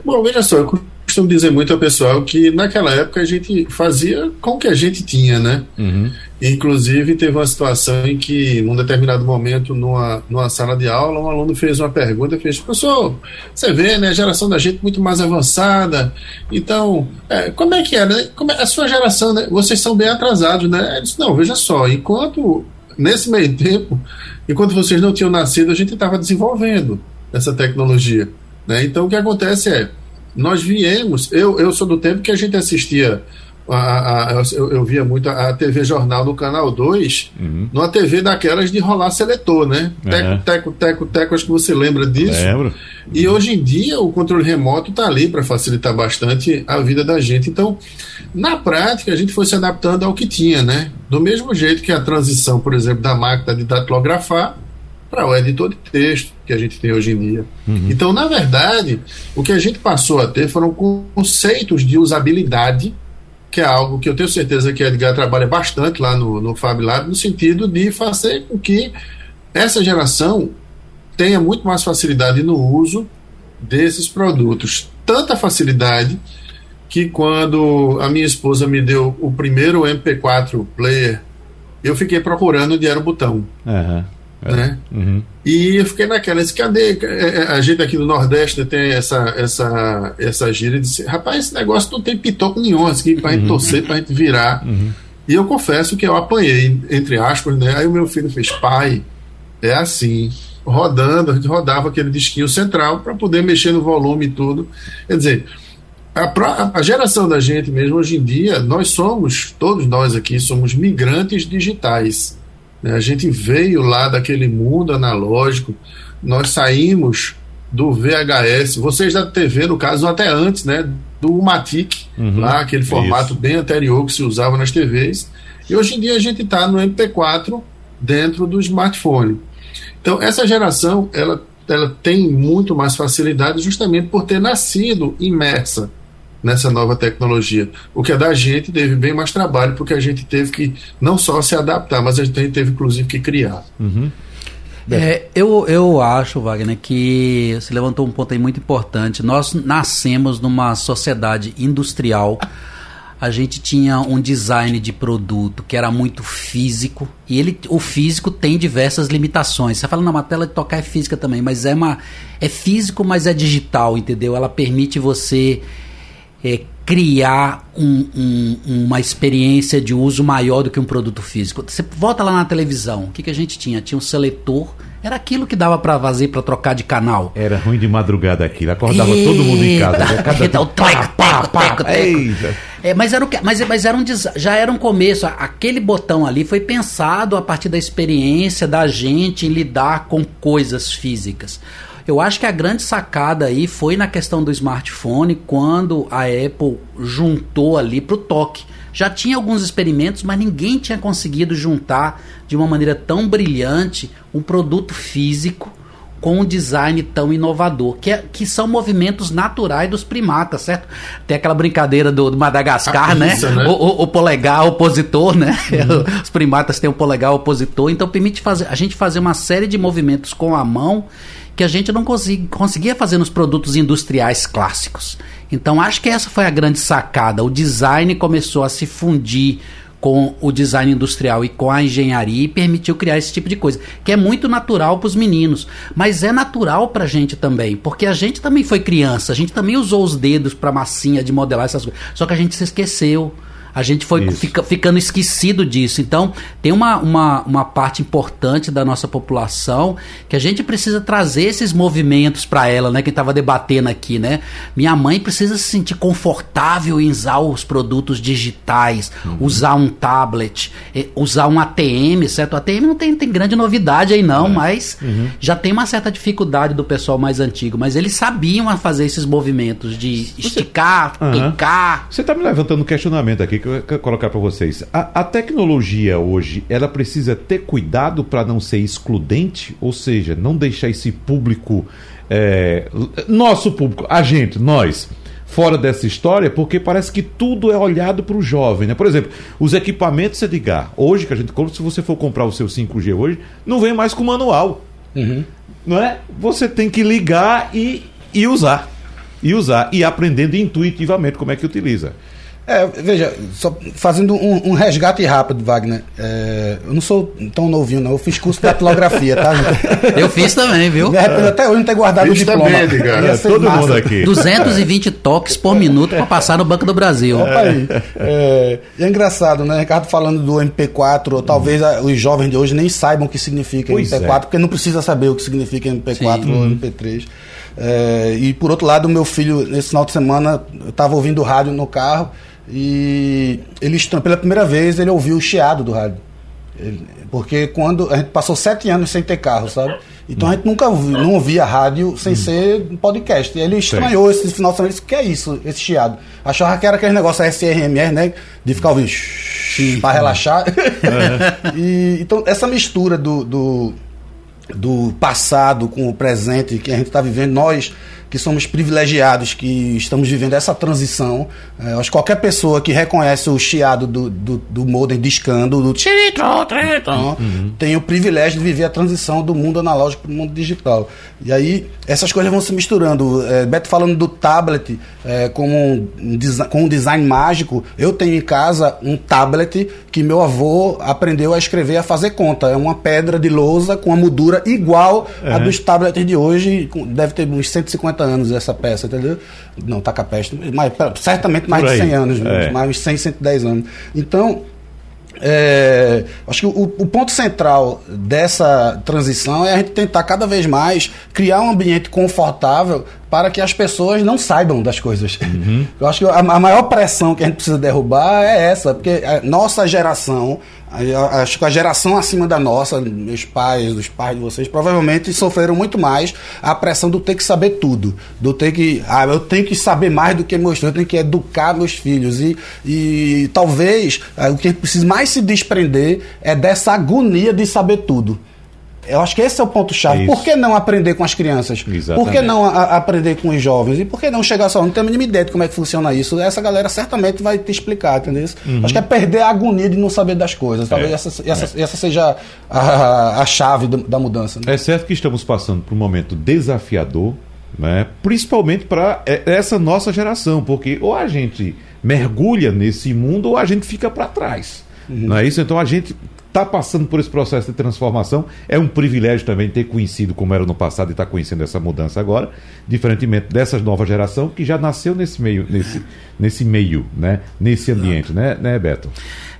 [SPEAKER 4] Bom, veja só, eu costumo dizer muito ao pessoal que naquela época a gente fazia com o que a gente tinha, né? Uhum. Inclusive, teve uma situação em que, num determinado momento, numa, numa sala de aula, um aluno fez uma pergunta, fez, professor, você vê, né, a geração da gente muito mais avançada, então, é, como é que é, né? Como é, a sua geração, né? Vocês são bem atrasados, né? Ele disse, não, veja só, enquanto, nesse meio tempo, Enquanto vocês não tinham nascido, a gente estava desenvolvendo essa tecnologia. Né? Então, o que acontece é, nós viemos, eu, eu sou do tempo que a gente assistia a, a, eu, eu, via muito a, a, TV Jornal no Canal 2, uhum. numa TV daquelas de rolar seletor, né? Teco, uhum. teco, teco, teco, acho que você lembra disso. Lembro. E uhum. hoje em dia o controle remoto está ali para facilitar bastante a vida da gente. Então, na prática, a gente foi se adaptando ao que tinha, né? Do mesmo jeito que a transição, por exemplo, da máquina de datilografar para o editor de texto que a gente tem hoje em dia. Uhum. Então, na verdade, o que a gente passou a ter foram conceitos de usabilidade que é algo que eu tenho certeza que a Edgar trabalha bastante lá no, no Fab Lab, no sentido de fazer com que essa geração tenha muito mais facilidade no uso desses produtos. Tanta facilidade que quando a minha esposa me deu o primeiro MP4 player, eu fiquei procurando onde era o botão.
[SPEAKER 2] Aham.
[SPEAKER 4] Né?
[SPEAKER 2] Uhum.
[SPEAKER 4] E eu fiquei naquela, disse, cadê? É, é, A gente aqui do Nordeste tem essa, essa, essa gíria de dizer, rapaz, esse negócio não tem pitoco nenhum aqui pra gente torcer, pra gente virar. E eu confesso que eu apanhei, entre aspas, né? Aí o meu filho fez, pai, é assim. Rodando, a gente rodava aquele disquinho central para poder mexer no volume e tudo. Quer dizer, a, pró- a geração da gente mesmo, hoje em dia, nós somos, todos nós aqui, somos migrantes digitais. Né? A gente veio lá daquele mundo analógico, nós saímos do VHS, vocês da TV, no caso, até antes, né? Do Matic,
[SPEAKER 2] Uhum.
[SPEAKER 4] lá, aquele formato
[SPEAKER 2] Isso.
[SPEAKER 4] bem anterior que se usava nas TVs. E hoje em dia a gente está no MP4 dentro do smartphone. Então, essa geração, ela, ela tem muito mais facilidade justamente por ter nascido imersa nessa nova tecnologia. O que é da gente teve bem mais trabalho, porque a gente teve que não só se adaptar, mas a gente teve inclusive que criar.
[SPEAKER 3] É, eu, eu acho, Wagner, que você levantou um ponto aí muito importante. Nós nascemos numa sociedade industrial. A gente tinha um design de produto que era muito físico. E ele, o físico tem diversas limitações. Você fala, não, uma tela de tocar é física também, mas é, uma, é físico, mas é digital, entendeu? Ela permite você é, criar um- um- uma experiência de uso maior do que um produto físico. Você volta lá na televisão, o que, que a gente tinha? Tinha um seletor, era aquilo que dava pra fazer para trocar de canal.
[SPEAKER 2] Era ruim de madrugada aquilo. Acordava todo mundo em casa. Né? Cada
[SPEAKER 3] eita, o teco, teco, teco, teco. É, mas era o que, mas, mas era um des- já era um começo. Aquele botão ali foi pensado a partir da experiência da gente em lidar com coisas físicas. Eu acho que a grande sacada aí foi na questão do smartphone quando a Apple juntou ali pro toque. Já tinha alguns experimentos, mas ninguém tinha conseguido juntar de uma maneira tão brilhante um produto físico com um design tão inovador, que, é- que são movimentos naturais dos primatas, certo? Tem aquela brincadeira do, do Madagascar,
[SPEAKER 4] A
[SPEAKER 3] né?
[SPEAKER 4] né?
[SPEAKER 3] O, o- o polegar opositor, né? Os primatas têm o polegar opositor, então permite fazer, a gente fazer uma série de movimentos com a mão que a gente não conseguia fazer nos produtos industriais clássicos. Então acho que essa foi a grande sacada. O design começou a se fundir com o design industrial e com a engenharia e permitiu criar esse tipo de coisa, que é muito natural para os meninos, mas é natural para a gente também, porque a gente também foi criança, a gente também usou os dedos para massinha de modelar essas coisas, só que a gente se esqueceu. A gente foi fica- ficando esquecido disso. Então, tem uma, uma, uma parte importante da nossa população que a gente precisa trazer esses movimentos para ela, né? Quem estava debatendo aqui, né? Minha mãe precisa se sentir confortável em usar os produtos digitais, usar um tablet, usar um ATM, certo? O ATM não tem, tem grande novidade aí não, mas já tem uma certa dificuldade do pessoal mais antigo. Mas eles sabiam fazer esses movimentos de esticar,
[SPEAKER 2] Aham.
[SPEAKER 3] clicar.
[SPEAKER 2] Você está me levantando um questionamento aqui que eu quero colocar para vocês. A, a tecnologia hoje, ela precisa ter cuidado para não ser excludente, ou seja, não deixar esse público, é, nosso público, a gente, nós, fora dessa história, porque parece que tudo é olhado para o jovem, né? Por exemplo, os equipamentos Edgar, hoje que a gente compra, se você for comprar o seu 5G hoje, não vem mais com manual, não é? Você tem que ligar e, e usar. E usar, e aprendendo intuitivamente como é que utiliza.
[SPEAKER 5] É, veja, só fazendo um, um resgate rápido, Wagner. É, eu não sou tão novinho, não. Eu fiz curso de datilografia, tá? gente?
[SPEAKER 3] Eu fiz também, viu?
[SPEAKER 5] Arrependo até hoje não ter guardado o diploma.
[SPEAKER 4] também,
[SPEAKER 2] É,
[SPEAKER 5] ser
[SPEAKER 2] todo
[SPEAKER 5] massa.
[SPEAKER 2] mundo aqui.
[SPEAKER 3] 220 toques por minuto para passar no Banco do Brasil.
[SPEAKER 5] Opa aí. É, e é engraçado, né? Ricardo falando do MP4, ou talvez a- os jovens de hoje nem saibam o que significa
[SPEAKER 2] Pois
[SPEAKER 5] MP4,
[SPEAKER 2] é.
[SPEAKER 5] porque não precisa saber o que significa MP4
[SPEAKER 3] Sim.
[SPEAKER 5] ou MP3. É, e por outro lado, o meu filho, nesse final de semana, eu estava ouvindo rádio no carro e ele, pela primeira vez, ele ouviu o chiado do rádio. Ele- porque quando a gente passou sete anos sem ter carro, sabe? Então a gente nunca ouvi, não ouvia rádio sem ser um podcast. E ele estranhou esse final de semana. Disse, o que é isso, esse chiado? Achava que era aquele negócio SRMR, né? De ficar ouvindo para relaxar. e, então, essa mistura do, do, do passado com o presente que a gente está vivendo, nós que somos privilegiados, que estamos vivendo essa transição. É, acho que qualquer pessoa que reconhece o chiado do, do, do modem discando, do uhum. tem o privilégio de viver a transição do mundo analógico para o mundo digital. E aí essas coisas vão se misturando. É, Beto falando do tablet é, como um, com um design mágico, eu tenho em casa um tablet que meu avô aprendeu a escrever, a fazer conta. É uma pedra de lousa com uma moldura igual uhum. a dos tablets de hoje. Deve ter uns 150 anos essa peça, entendeu? Não, tá capeste, mas certamente mais de 100 anos, é. mais de 100, 110 anos. Então, é, acho que o, o, ponto central dessa transição é a gente tentar cada vez mais criar um ambiente confortável para que as pessoas não saibam das coisas. Uhum. Eu acho que a, a, maior pressão que a gente precisa derrubar é essa, porque a nossa geração, a, acho que a geração acima da nossa, meus pais, os pais de vocês, provavelmente sofreram muito mais a pressão do ter que saber tudo, do ter que, ah, eu tenho que saber mais do que filhos, eu tenho que educar meus filhos e, e talvez ah, o que precisa mais se desprender é dessa agonia de saber tudo. Eu acho que esse é o ponto-chave. Por que não aprender com as crianças? Exatamente. Por que não a, aprender com os jovens? E por que não chegar só? Não tenho a mínima ideia de como é que funciona isso. Essa galera certamente vai te explicar, entendeu? Uhum. Acho que é perder a agonia de não saber das coisas. Talvez é. essa, essa, é. essa seja a, a chave do, da mudança.
[SPEAKER 2] Né? É certo que estamos passando por um momento desafiador, né? principalmente para essa nossa geração, porque ou a gente mergulha nesse mundo ou a gente fica para trás. Uhum. Não é isso? Então a gente está passando por esse processo de transformação. É um privilégio também ter conhecido como era no passado e estar tá conhecendo essa mudança agora, diferentemente dessa nova geração que já nasceu nesse meio, nesse, nesse meio, né? nesse ambiente, né, né, Beto?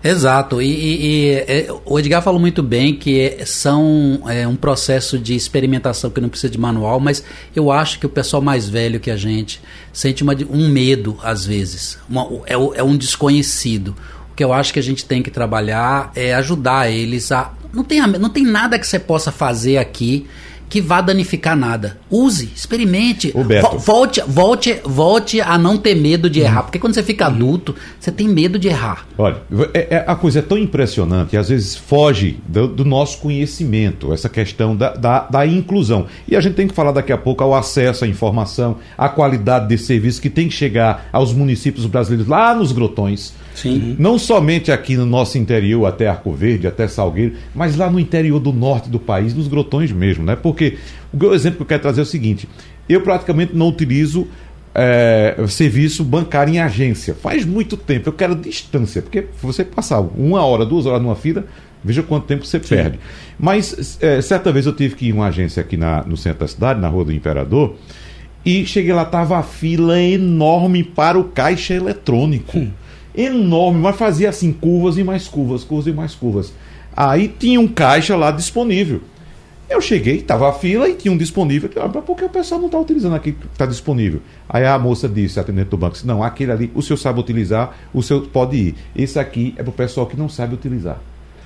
[SPEAKER 3] Exato, e, e, e, é, o Edgar falou muito bem que são é, um processo de experimentação que não precisa de manual, mas eu acho que o pessoal mais velho que a gente sente uma, um medo às vezes, uma, é, é um desconhecido. O que eu acho que a gente tem que trabalhar é ajudar eles a. Não tem, não tem nada que você possa fazer aqui que vá danificar nada. Use, experimente. Volte, volte, volte a não ter medo de errar. Uhum. Porque quando você fica adulto, você tem medo de errar.
[SPEAKER 2] Olha, é, é, a coisa é tão impressionante, às vezes foge do, do nosso conhecimento, essa questão da, da, da, inclusão. E a gente tem que falar daqui a pouco ao acesso à informação, à qualidade de serviço que tem que chegar aos municípios brasileiros lá nos grotões. Sim. Não somente aqui no nosso interior, até Arco Verde, até Salgueiro, mas lá no interior do norte do país, nos grotões mesmo, né? Porque o exemplo que eu quero trazer é o seguinte: eu praticamente não utilizo é, serviço bancário em agência. Faz muito tempo. Eu quero distância, porque você passar uma hora, duas horas numa fila, veja quanto tempo você Sim. perde. Mas é, certa vez eu tive que ir em uma agência aqui na, no centro da cidade, na Rua do Imperador, e cheguei lá, tava a fila enorme para o caixa eletrônico. Hum enorme, mas fazia assim, curvas e mais curvas, curvas e mais curvas. Aí tinha um caixa lá disponível. Eu cheguei, estava a fila e tinha um disponível. Ah, por que o pessoal não está utilizando aqui que está disponível? Aí a moça disse, atendente do banco, disse, não, aquele ali, o senhor sabe utilizar, o senhor pode ir. Esse aqui é para o pessoal que não sabe utilizar.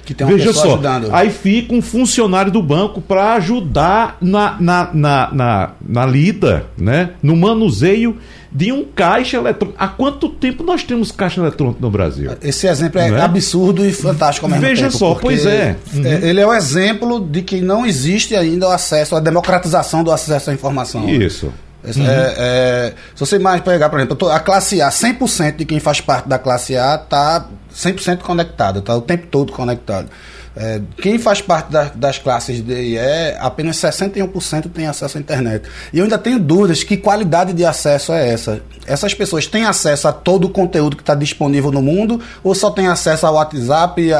[SPEAKER 5] Que tem uma Veja só, ajudando.
[SPEAKER 2] aí fica um funcionário do banco para ajudar na, na, na, na, na lida, né? no manuseio de um caixa eletrônico. Há quanto tempo nós temos caixa eletrônico no Brasil?
[SPEAKER 5] Esse exemplo é, é? absurdo e fantástico ao mesmo
[SPEAKER 2] Veja
[SPEAKER 5] tempo,
[SPEAKER 2] só, pois é.
[SPEAKER 5] Uhum. Ele é o exemplo de que não existe ainda o acesso, a democratização do acesso à informação.
[SPEAKER 2] Isso.
[SPEAKER 5] Uhum. É, é, se você mais pegar, por exemplo, a classe A, 100% de quem faz parte da classe A está 100% conectado, está o tempo todo conectado. É, quem faz parte da, das classes D e E, apenas 61% tem acesso à internet. E eu ainda tenho dúvidas que qualidade de acesso é essa. Essas pessoas têm acesso a todo o conteúdo que está disponível no mundo ou só têm acesso ao WhatsApp,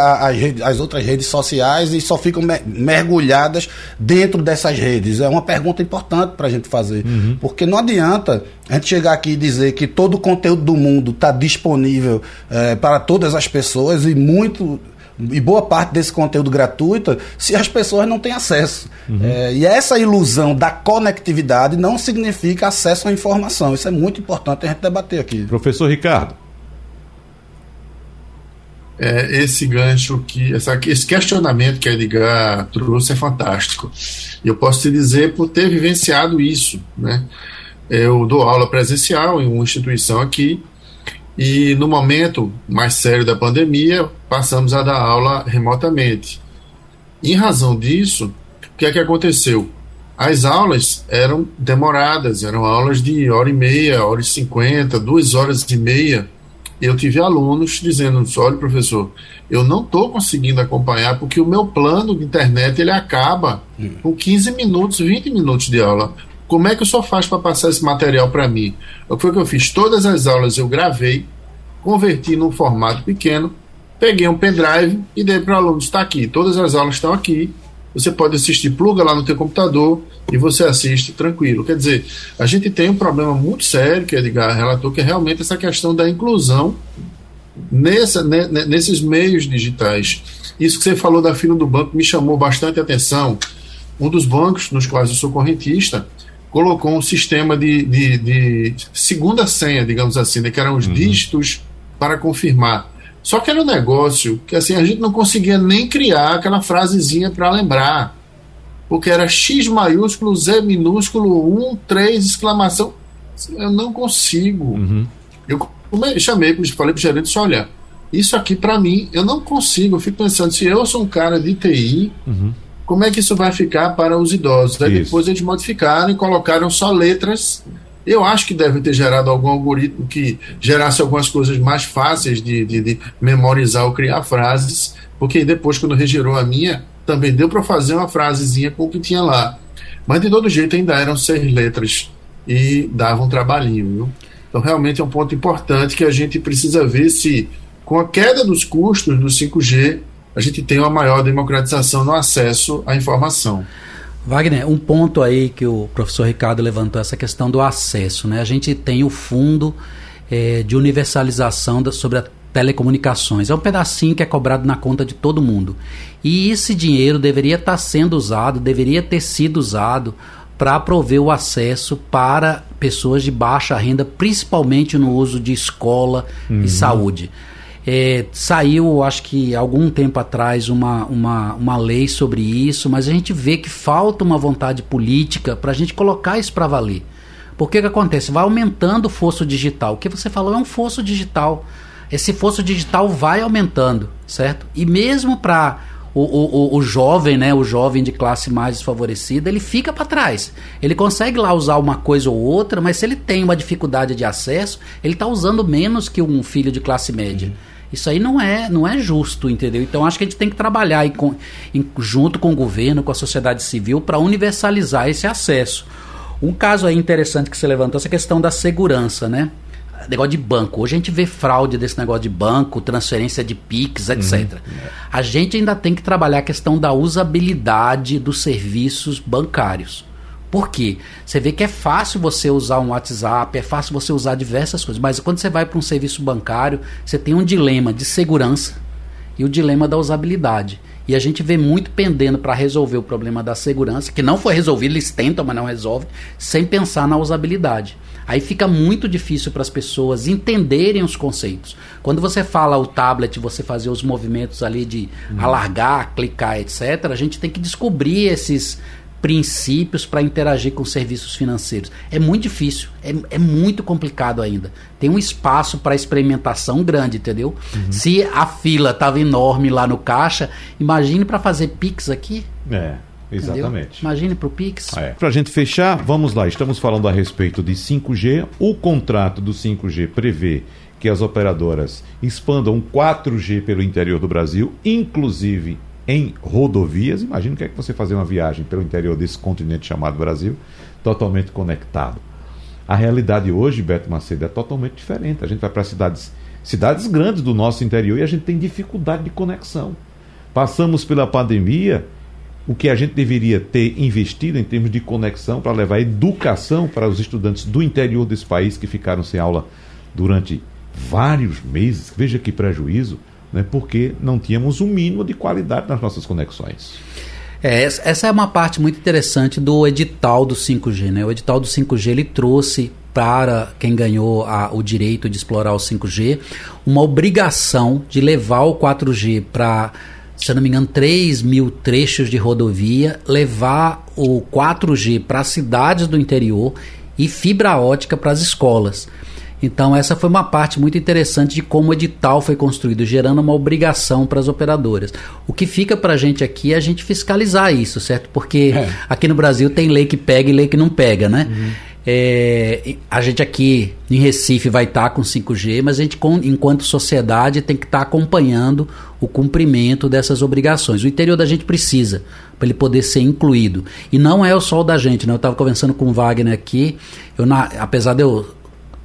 [SPEAKER 5] às outras redes sociais e só ficam mergulhadas dentro dessas redes? É uma pergunta importante para a gente fazer. Uhum. Porque não adianta a gente chegar aqui e dizer que todo o conteúdo do mundo está disponível é, para todas as pessoas e muito e boa parte desse conteúdo gratuito se as pessoas não têm acesso. Uhum. É, e essa ilusão da conectividade não significa acesso à informação. Isso é muito importante a gente debater aqui.
[SPEAKER 2] Professor Ricardo.
[SPEAKER 4] É, esse gancho que essa, esse questionamento que a Edgar trouxe é fantástico. E eu posso te dizer por ter vivenciado isso, né? Eu dou aula presencial em uma instituição aqui e no momento mais sério da pandemia, passamos a dar aula remotamente. Em razão disso, o que é que aconteceu? as aulas eram demoradas, eram aulas de hora e meia, hora e cinquenta, duas horas e meia. Eu tive alunos dizendo: olha, professor, eu não estou conseguindo acompanhar porque o meu plano de internet ele acaba hum. com 15 minutos, 20 minutos de aula. Como é que o senhor faz para passar esse material para mim? O que eu fiz? Todas as aulas eu gravei, converti num formato pequeno, peguei um pendrive e dei para o aluno: está aqui, todas as aulas estão aqui, você pode assistir, pluga lá no teu computador e você assiste tranquilo. Quer dizer, a gente tem um problema muito sério que Edgar relatou, que é realmente essa questão da inclusão nessa, né, nesses meios digitais. Isso que você falou da fila do banco me chamou bastante atenção. Um dos bancos nos quais eu sou correntista colocou um sistema de, de, de segunda senha, digamos assim, né, que eram os uhum. dígitos para confirmar. Só que era um negócio que assim a gente não conseguia nem criar aquela frasezinha para lembrar. Porque era X maiúsculo, Z minúsculo, 1, 3, exclamação. Eu não consigo. Uhum. Eu chamei, falei para o gerente, olha, isso aqui para mim, eu não consigo. Eu fico pensando, se eu sou um cara de TI, uhum. Como é que isso vai ficar para os idosos? Aí depois eles modificaram e colocaram só letras eu acho que deve ter gerado algum algoritmo que gerasse algumas coisas mais fáceis de, de, de memorizar ou criar frases, porque depois, quando regerou a minha, também deu para fazer uma frasezinha com o que tinha lá. Mas de todo jeito ainda eram seis letras e dava um trabalhinho. Viu? Então, realmente é um ponto importante que a gente precisa ver se, com a queda dos custos do 5G, a gente tem uma maior democratização no acesso à informação.
[SPEAKER 3] Wagner, um ponto aí que o professor Ricardo levantou, essa questão do acesso. Né? A gente tem o fundo é, de universalização da, sobre a telecomunicações. É um pedacinho que é cobrado na conta de todo mundo. E esse dinheiro deveria estar sendo usado, deveria ter sido usado para prover o acesso para pessoas de baixa renda, principalmente no uso de escola uhum. e saúde. É, saiu, acho que algum tempo atrás, uma, uma, uma lei sobre isso, mas a gente vê que falta uma vontade política para a gente colocar isso para valer. Porque o que acontece? Vai aumentando o fosso digital. O que você falou é um fosso digital. Esse fosso digital vai aumentando, certo? E mesmo para o, o, o, jovem, né, o jovem de classe mais desfavorecida, ele fica para trás. Ele consegue lá usar uma coisa ou outra, mas se ele tem uma dificuldade de acesso, ele está usando menos que um filho de classe média. Uhum. Isso aí não é, não é justo, entendeu? Então acho que a gente tem que trabalhar com, em, junto com o governo, com a sociedade civil, para universalizar esse acesso. Um caso aí interessante que você levantou, essa questão da segurança, né? Negócio de banco. Hoje a gente vê fraude desse negócio de banco, transferência de PIX, etc. Uhum. A gente ainda tem que trabalhar a questão da usabilidade dos serviços bancários. Por quê? Você vê que é fácil você usar um WhatsApp, é fácil você usar diversas coisas, mas quando você vai para um serviço bancário, você tem um dilema de segurança e o dilema da usabilidade. E a gente vê muito pendendo para resolver o problema da segurança, que não foi resolvido, eles tentam, mas não resolve, sem pensar na usabilidade. Aí fica muito difícil para as pessoas entenderem os conceitos. Quando você fala o tablet, você fazer os movimentos ali de hum. alargar, clicar, etc., a gente tem que descobrir esses princípios para interagir com serviços financeiros. É muito difícil, é, é muito complicado ainda. Tem um espaço para experimentação grande, entendeu? Uhum. Se a fila estava enorme lá no caixa, imagine para fazer Pix aqui.
[SPEAKER 2] É. Exatamente.
[SPEAKER 3] Entendeu? Imagine para o Pix.
[SPEAKER 2] É. Para a gente fechar, vamos lá. Estamos falando a respeito de 5G. O contrato do 5G prevê que as operadoras expandam 4G pelo interior do Brasil, inclusive em rodovias. Imagina o que é que você fazer uma viagem pelo interior desse continente chamado Brasil, totalmente conectado. A realidade hoje, Beto Macedo, é totalmente diferente. A gente vai para cidades, cidades grandes do nosso interior e a gente tem dificuldade de conexão. Passamos pela pandemia, o que a gente deveria ter investido em termos de conexão para levar educação para os estudantes do interior desse país que ficaram sem aula durante vários meses. Veja que prejuízo né, porque não tínhamos o um mínimo de qualidade nas nossas conexões.
[SPEAKER 3] É, essa é uma parte muito interessante do edital do 5G. Né? O edital do 5G ele trouxe para quem ganhou a, o direito de explorar o 5G uma obrigação de levar o 4G para, se não me engano, 3 mil trechos de rodovia, levar o 4G para cidades do interior e fibra ótica para as escolas. Então, essa foi uma parte muito interessante de como o edital foi construído, gerando uma obrigação para as operadoras. O que fica para a gente aqui é a gente fiscalizar isso, certo? Porque é. aqui no Brasil tem lei que pega e lei que não pega, né? Uhum. É, a gente aqui em Recife vai estar tá com 5G, mas a gente, enquanto sociedade, tem que estar tá acompanhando o cumprimento dessas obrigações. O interior da gente precisa para ele poder ser incluído. E não é o sol da gente, né? Eu estava conversando com o Wagner aqui, eu, na, apesar de eu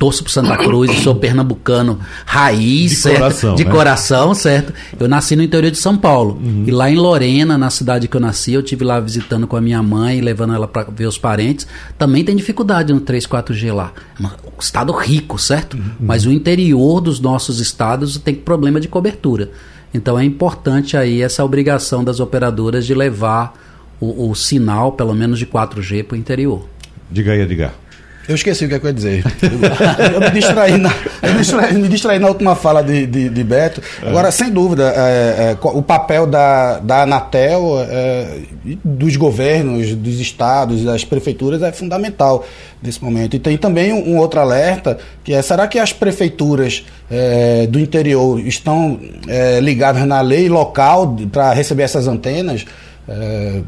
[SPEAKER 3] torço pro Santa Cruz sou pernambucano raiz, de certo? coração, de né? coração, certo? Eu nasci no interior de São Paulo. Uhum. E lá em Lorena, na cidade que eu nasci, eu tive lá visitando com a minha mãe, levando ela para ver os parentes. Também tem dificuldade no 3, 4G lá. Um estado rico, certo? Uhum. Mas o interior dos nossos estados tem problema de cobertura. Então é importante aí essa obrigação das operadoras de levar o, o sinal, pelo menos de 4G, para o interior.
[SPEAKER 2] Diga aí, Edgar.
[SPEAKER 5] Eu esqueci o que, é que eu ia dizer. Eu, me distraí na, eu me distraí, me distraí na última fala de, de, de Beto. É. Agora, sem dúvida, é, é, o papel da, da Anatel, é, dos governos, dos estados, das prefeituras é fundamental nesse momento. E tem também um, um outro alerta, que é, será que as prefeituras é, do interior estão é, ligadas na lei local para receber essas antenas?
[SPEAKER 2] É,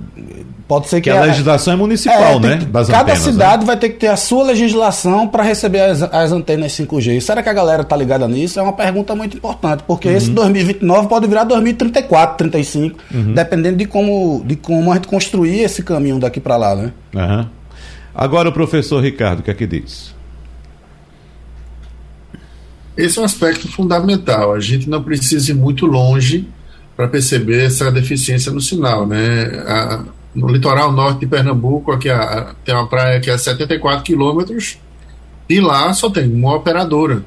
[SPEAKER 2] pode ser que, que a, a legislação é municipal, é, né?
[SPEAKER 5] Das cada antenas, né? cidade né? vai ter que ter a sua legislação para receber as, as, antenas 5G. Será que a galera está ligada nisso? É uma pergunta muito importante, porque uhum. esse 2029 pode virar 2034, 35, uhum. dependendo de como, de como a gente construir esse caminho daqui para lá, né?
[SPEAKER 2] Uhum. Agora o professor Ricardo, o que é que diz?
[SPEAKER 4] Esse é um aspecto fundamental. A gente não precisa ir muito longe para perceber essa deficiência no sinal, né? A, no litoral norte de Pernambuco, aqui a, tem uma praia que é 74 quilômetros e lá só tem uma operadora.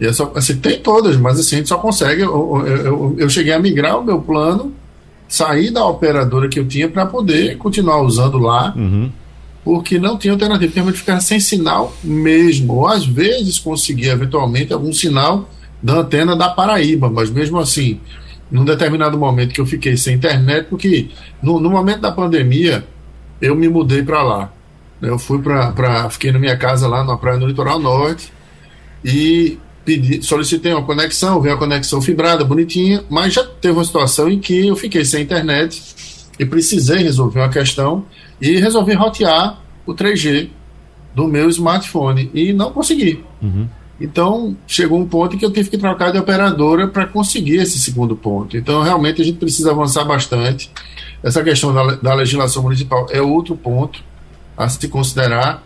[SPEAKER 4] E é só, assim, tem todas, mas assim, a gente só consegue. Eu, eu, eu cheguei a migrar o meu plano, sair da operadora que eu tinha para poder continuar usando lá, uhum. porque não tinha alternativa. Tinha que ficar sem sinal mesmo. Ou às vezes conseguia eventualmente algum sinal da antena da Paraíba, mas mesmo assim num determinado momento que eu fiquei sem internet, porque no, no momento da pandemia eu me mudei para lá. Eu fui para. Fiquei na minha casa lá na praia no litoral norte e pedi, solicitei uma conexão, veio a conexão fibrada, bonitinha, mas já teve uma situação em que eu fiquei sem internet e precisei resolver uma questão e resolvi rotear o 3G do meu smartphone e não consegui. Uhum. Então, chegou um ponto em que eu tive que trocar de operadora para conseguir esse segundo ponto. Então, realmente, a gente precisa avançar bastante. Essa questão da, da legislação municipal é outro ponto a se considerar,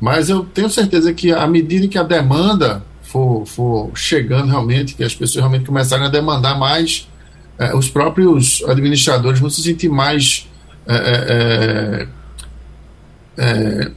[SPEAKER 4] mas eu tenho certeza que, à medida que a demanda for, for chegando realmente, que as pessoas realmente começarem a demandar mais, eh, os próprios administradores vão se sentir mais. Eh,
[SPEAKER 5] eh,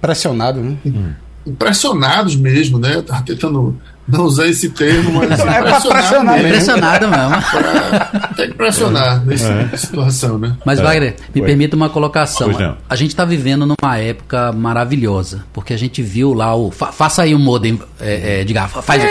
[SPEAKER 5] Pressionado, né? Hum
[SPEAKER 4] impressionados mesmo, né? Tava tentando não usar esse termo, mas
[SPEAKER 3] assim, é impressionado mesmo. Impressionado mesmo.
[SPEAKER 4] Pra, que impressionar é. nessa é. situação, né?
[SPEAKER 3] Mas, é. Wagner, me Oi. permita uma colocação. A gente está vivendo numa época maravilhosa, porque a gente viu lá o... Fa, faça aí o um modem, é, é, diga, faz...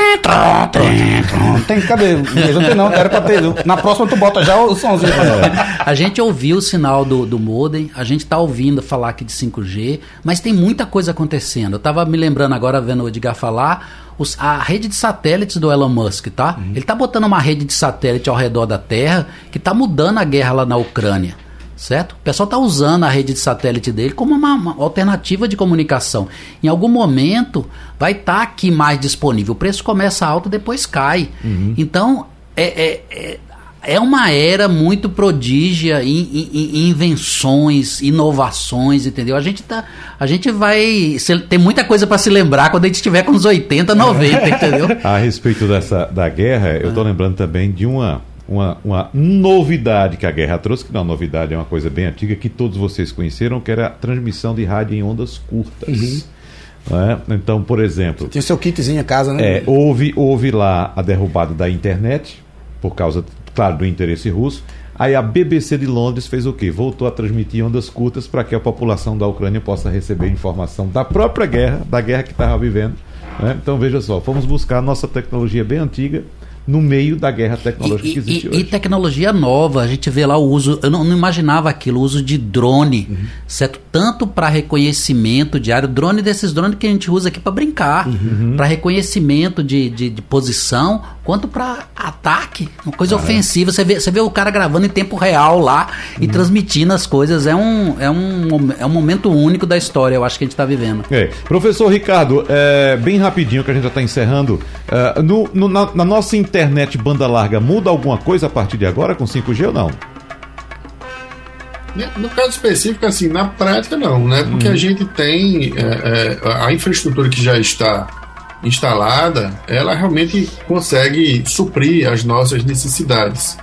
[SPEAKER 5] Tem, cadê? Não tem não, era pra ter. Na próxima tu bota já o somzinho.
[SPEAKER 3] É. A gente ouviu o sinal do, do modem, a gente está ouvindo falar aqui de 5G, mas tem muita coisa acontecendo. Eu estava me lembrando agora, vendo o Edgar falar os, a rede de satélites do Elon Musk, tá? Uhum. Ele tá botando uma rede de satélite ao redor da Terra que tá mudando a guerra lá na Ucrânia. Certo? O pessoal está usando a rede de satélite dele como uma, uma, alternativa de comunicação. Em algum momento vai estar tá aqui mais disponível. O preço começa alto, depois cai. Uhum. Então, é, é, é, é uma era muito prodígia em, em, em, invenções, inovações, entendeu? A gente tá, a gente vai ter muita coisa para se lembrar quando a gente estiver com uns 80, 90, entendeu?
[SPEAKER 2] A respeito dessa da guerra, eu estou lembrando também de uma, uma, uma novidade que a guerra trouxe, que não é uma novidade, é uma coisa bem antiga que todos vocês conheceram, que era a transmissão de rádio em ondas curtas. Uhum. É? Então, por exemplo.
[SPEAKER 5] Tinha seu kitzinho em casa, né?
[SPEAKER 2] É, houve, houve lá a derrubada da internet, por causa claro, do interesse russo. Aí a BBC de Londres fez o quê? Voltou a transmitir ondas curtas para que a população da Ucrânia possa receber informação da própria guerra, da guerra que estava vivendo. Né? Então veja só, fomos buscar nossa tecnologia bem antiga no meio da guerra tecnológica
[SPEAKER 3] e,
[SPEAKER 2] que existe
[SPEAKER 3] e,
[SPEAKER 2] hoje.
[SPEAKER 3] E tecnologia nova, a gente vê lá o uso, eu não, não imaginava aquilo, o uso de drone, uhum. certo? Tanto para reconhecimento diário, drone desses drones que a gente usa aqui para brincar, uhum. para reconhecimento de, de, de, posição, quanto para ataque, uma coisa ofensiva. Você vê, você vê o cara gravando em tempo real lá e uhum. transmitindo as coisas. É um, é, um, é um momento único da história, eu acho que a gente está vivendo.
[SPEAKER 2] É. Professor Ricardo, é, bem rapidinho que a gente já está encerrando. É, no, no, na, na nossa internet banda larga, muda alguma coisa a partir de agora com 5G ou não?
[SPEAKER 4] No caso específico, assim, na prática não, né? Porque hum. a gente tem é, é, a infraestrutura que já está instalada, ela realmente consegue suprir as nossas necessidades.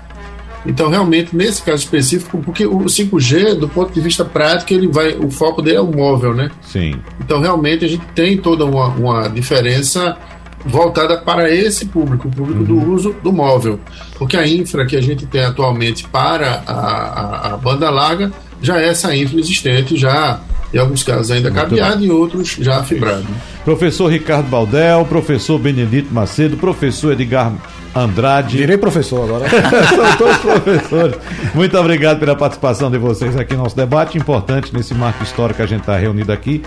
[SPEAKER 4] Então, realmente, nesse caso específico, porque o 5G, do ponto de vista prático, ele vai, o foco dele é o móvel, né?
[SPEAKER 2] Sim.
[SPEAKER 4] Então, realmente, a gente tem toda uma, uma diferença voltada para esse público, o público uhum. do uso do móvel. Porque a infra que a gente tem atualmente para a, a, a banda larga já é essa infra existente, já em alguns casos ainda cabeado, em outros já fibrado.
[SPEAKER 2] Professor Ricardo Baldel, professor Benedito Macedo, professor Edgar Andrade.
[SPEAKER 5] Virei professor agora.
[SPEAKER 2] São todos professores. Muito obrigado pela participação de vocês aqui no nosso debate importante nesse marco histórico que a gente está reunido aqui,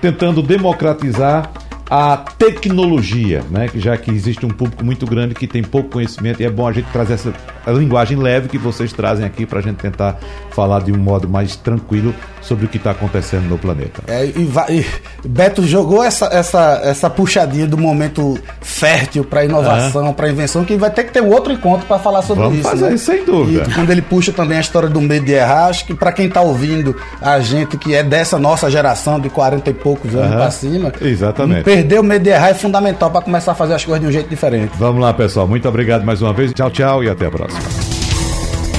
[SPEAKER 2] tentando democratizar a tecnologia, né? Já que existe um público muito grande que tem pouco conhecimento e é bom a gente trazer essa linguagem leve que vocês trazem aqui para a gente tentar falar de um modo mais tranquilo sobre o que está acontecendo no planeta.
[SPEAKER 5] É, e, e, Beto jogou essa, essa, essa puxadinha do momento fértil para inovação, para invenção, que vai ter que ter um outro encontro para falar sobre
[SPEAKER 2] Vamos
[SPEAKER 5] isso.
[SPEAKER 2] Fazer
[SPEAKER 5] né?
[SPEAKER 2] isso sem dúvida.
[SPEAKER 5] E quando ele puxa também a história do medo de errar, acho que para quem está ouvindo a gente que é dessa nossa geração de 40 e poucos anos uhum. para cima,
[SPEAKER 2] exatamente.
[SPEAKER 5] Perder o medo de errar é fundamental para começar a fazer as coisas de um jeito diferente.
[SPEAKER 2] Vamos lá, pessoal. Muito obrigado mais uma vez. Tchau, tchau e até a próxima.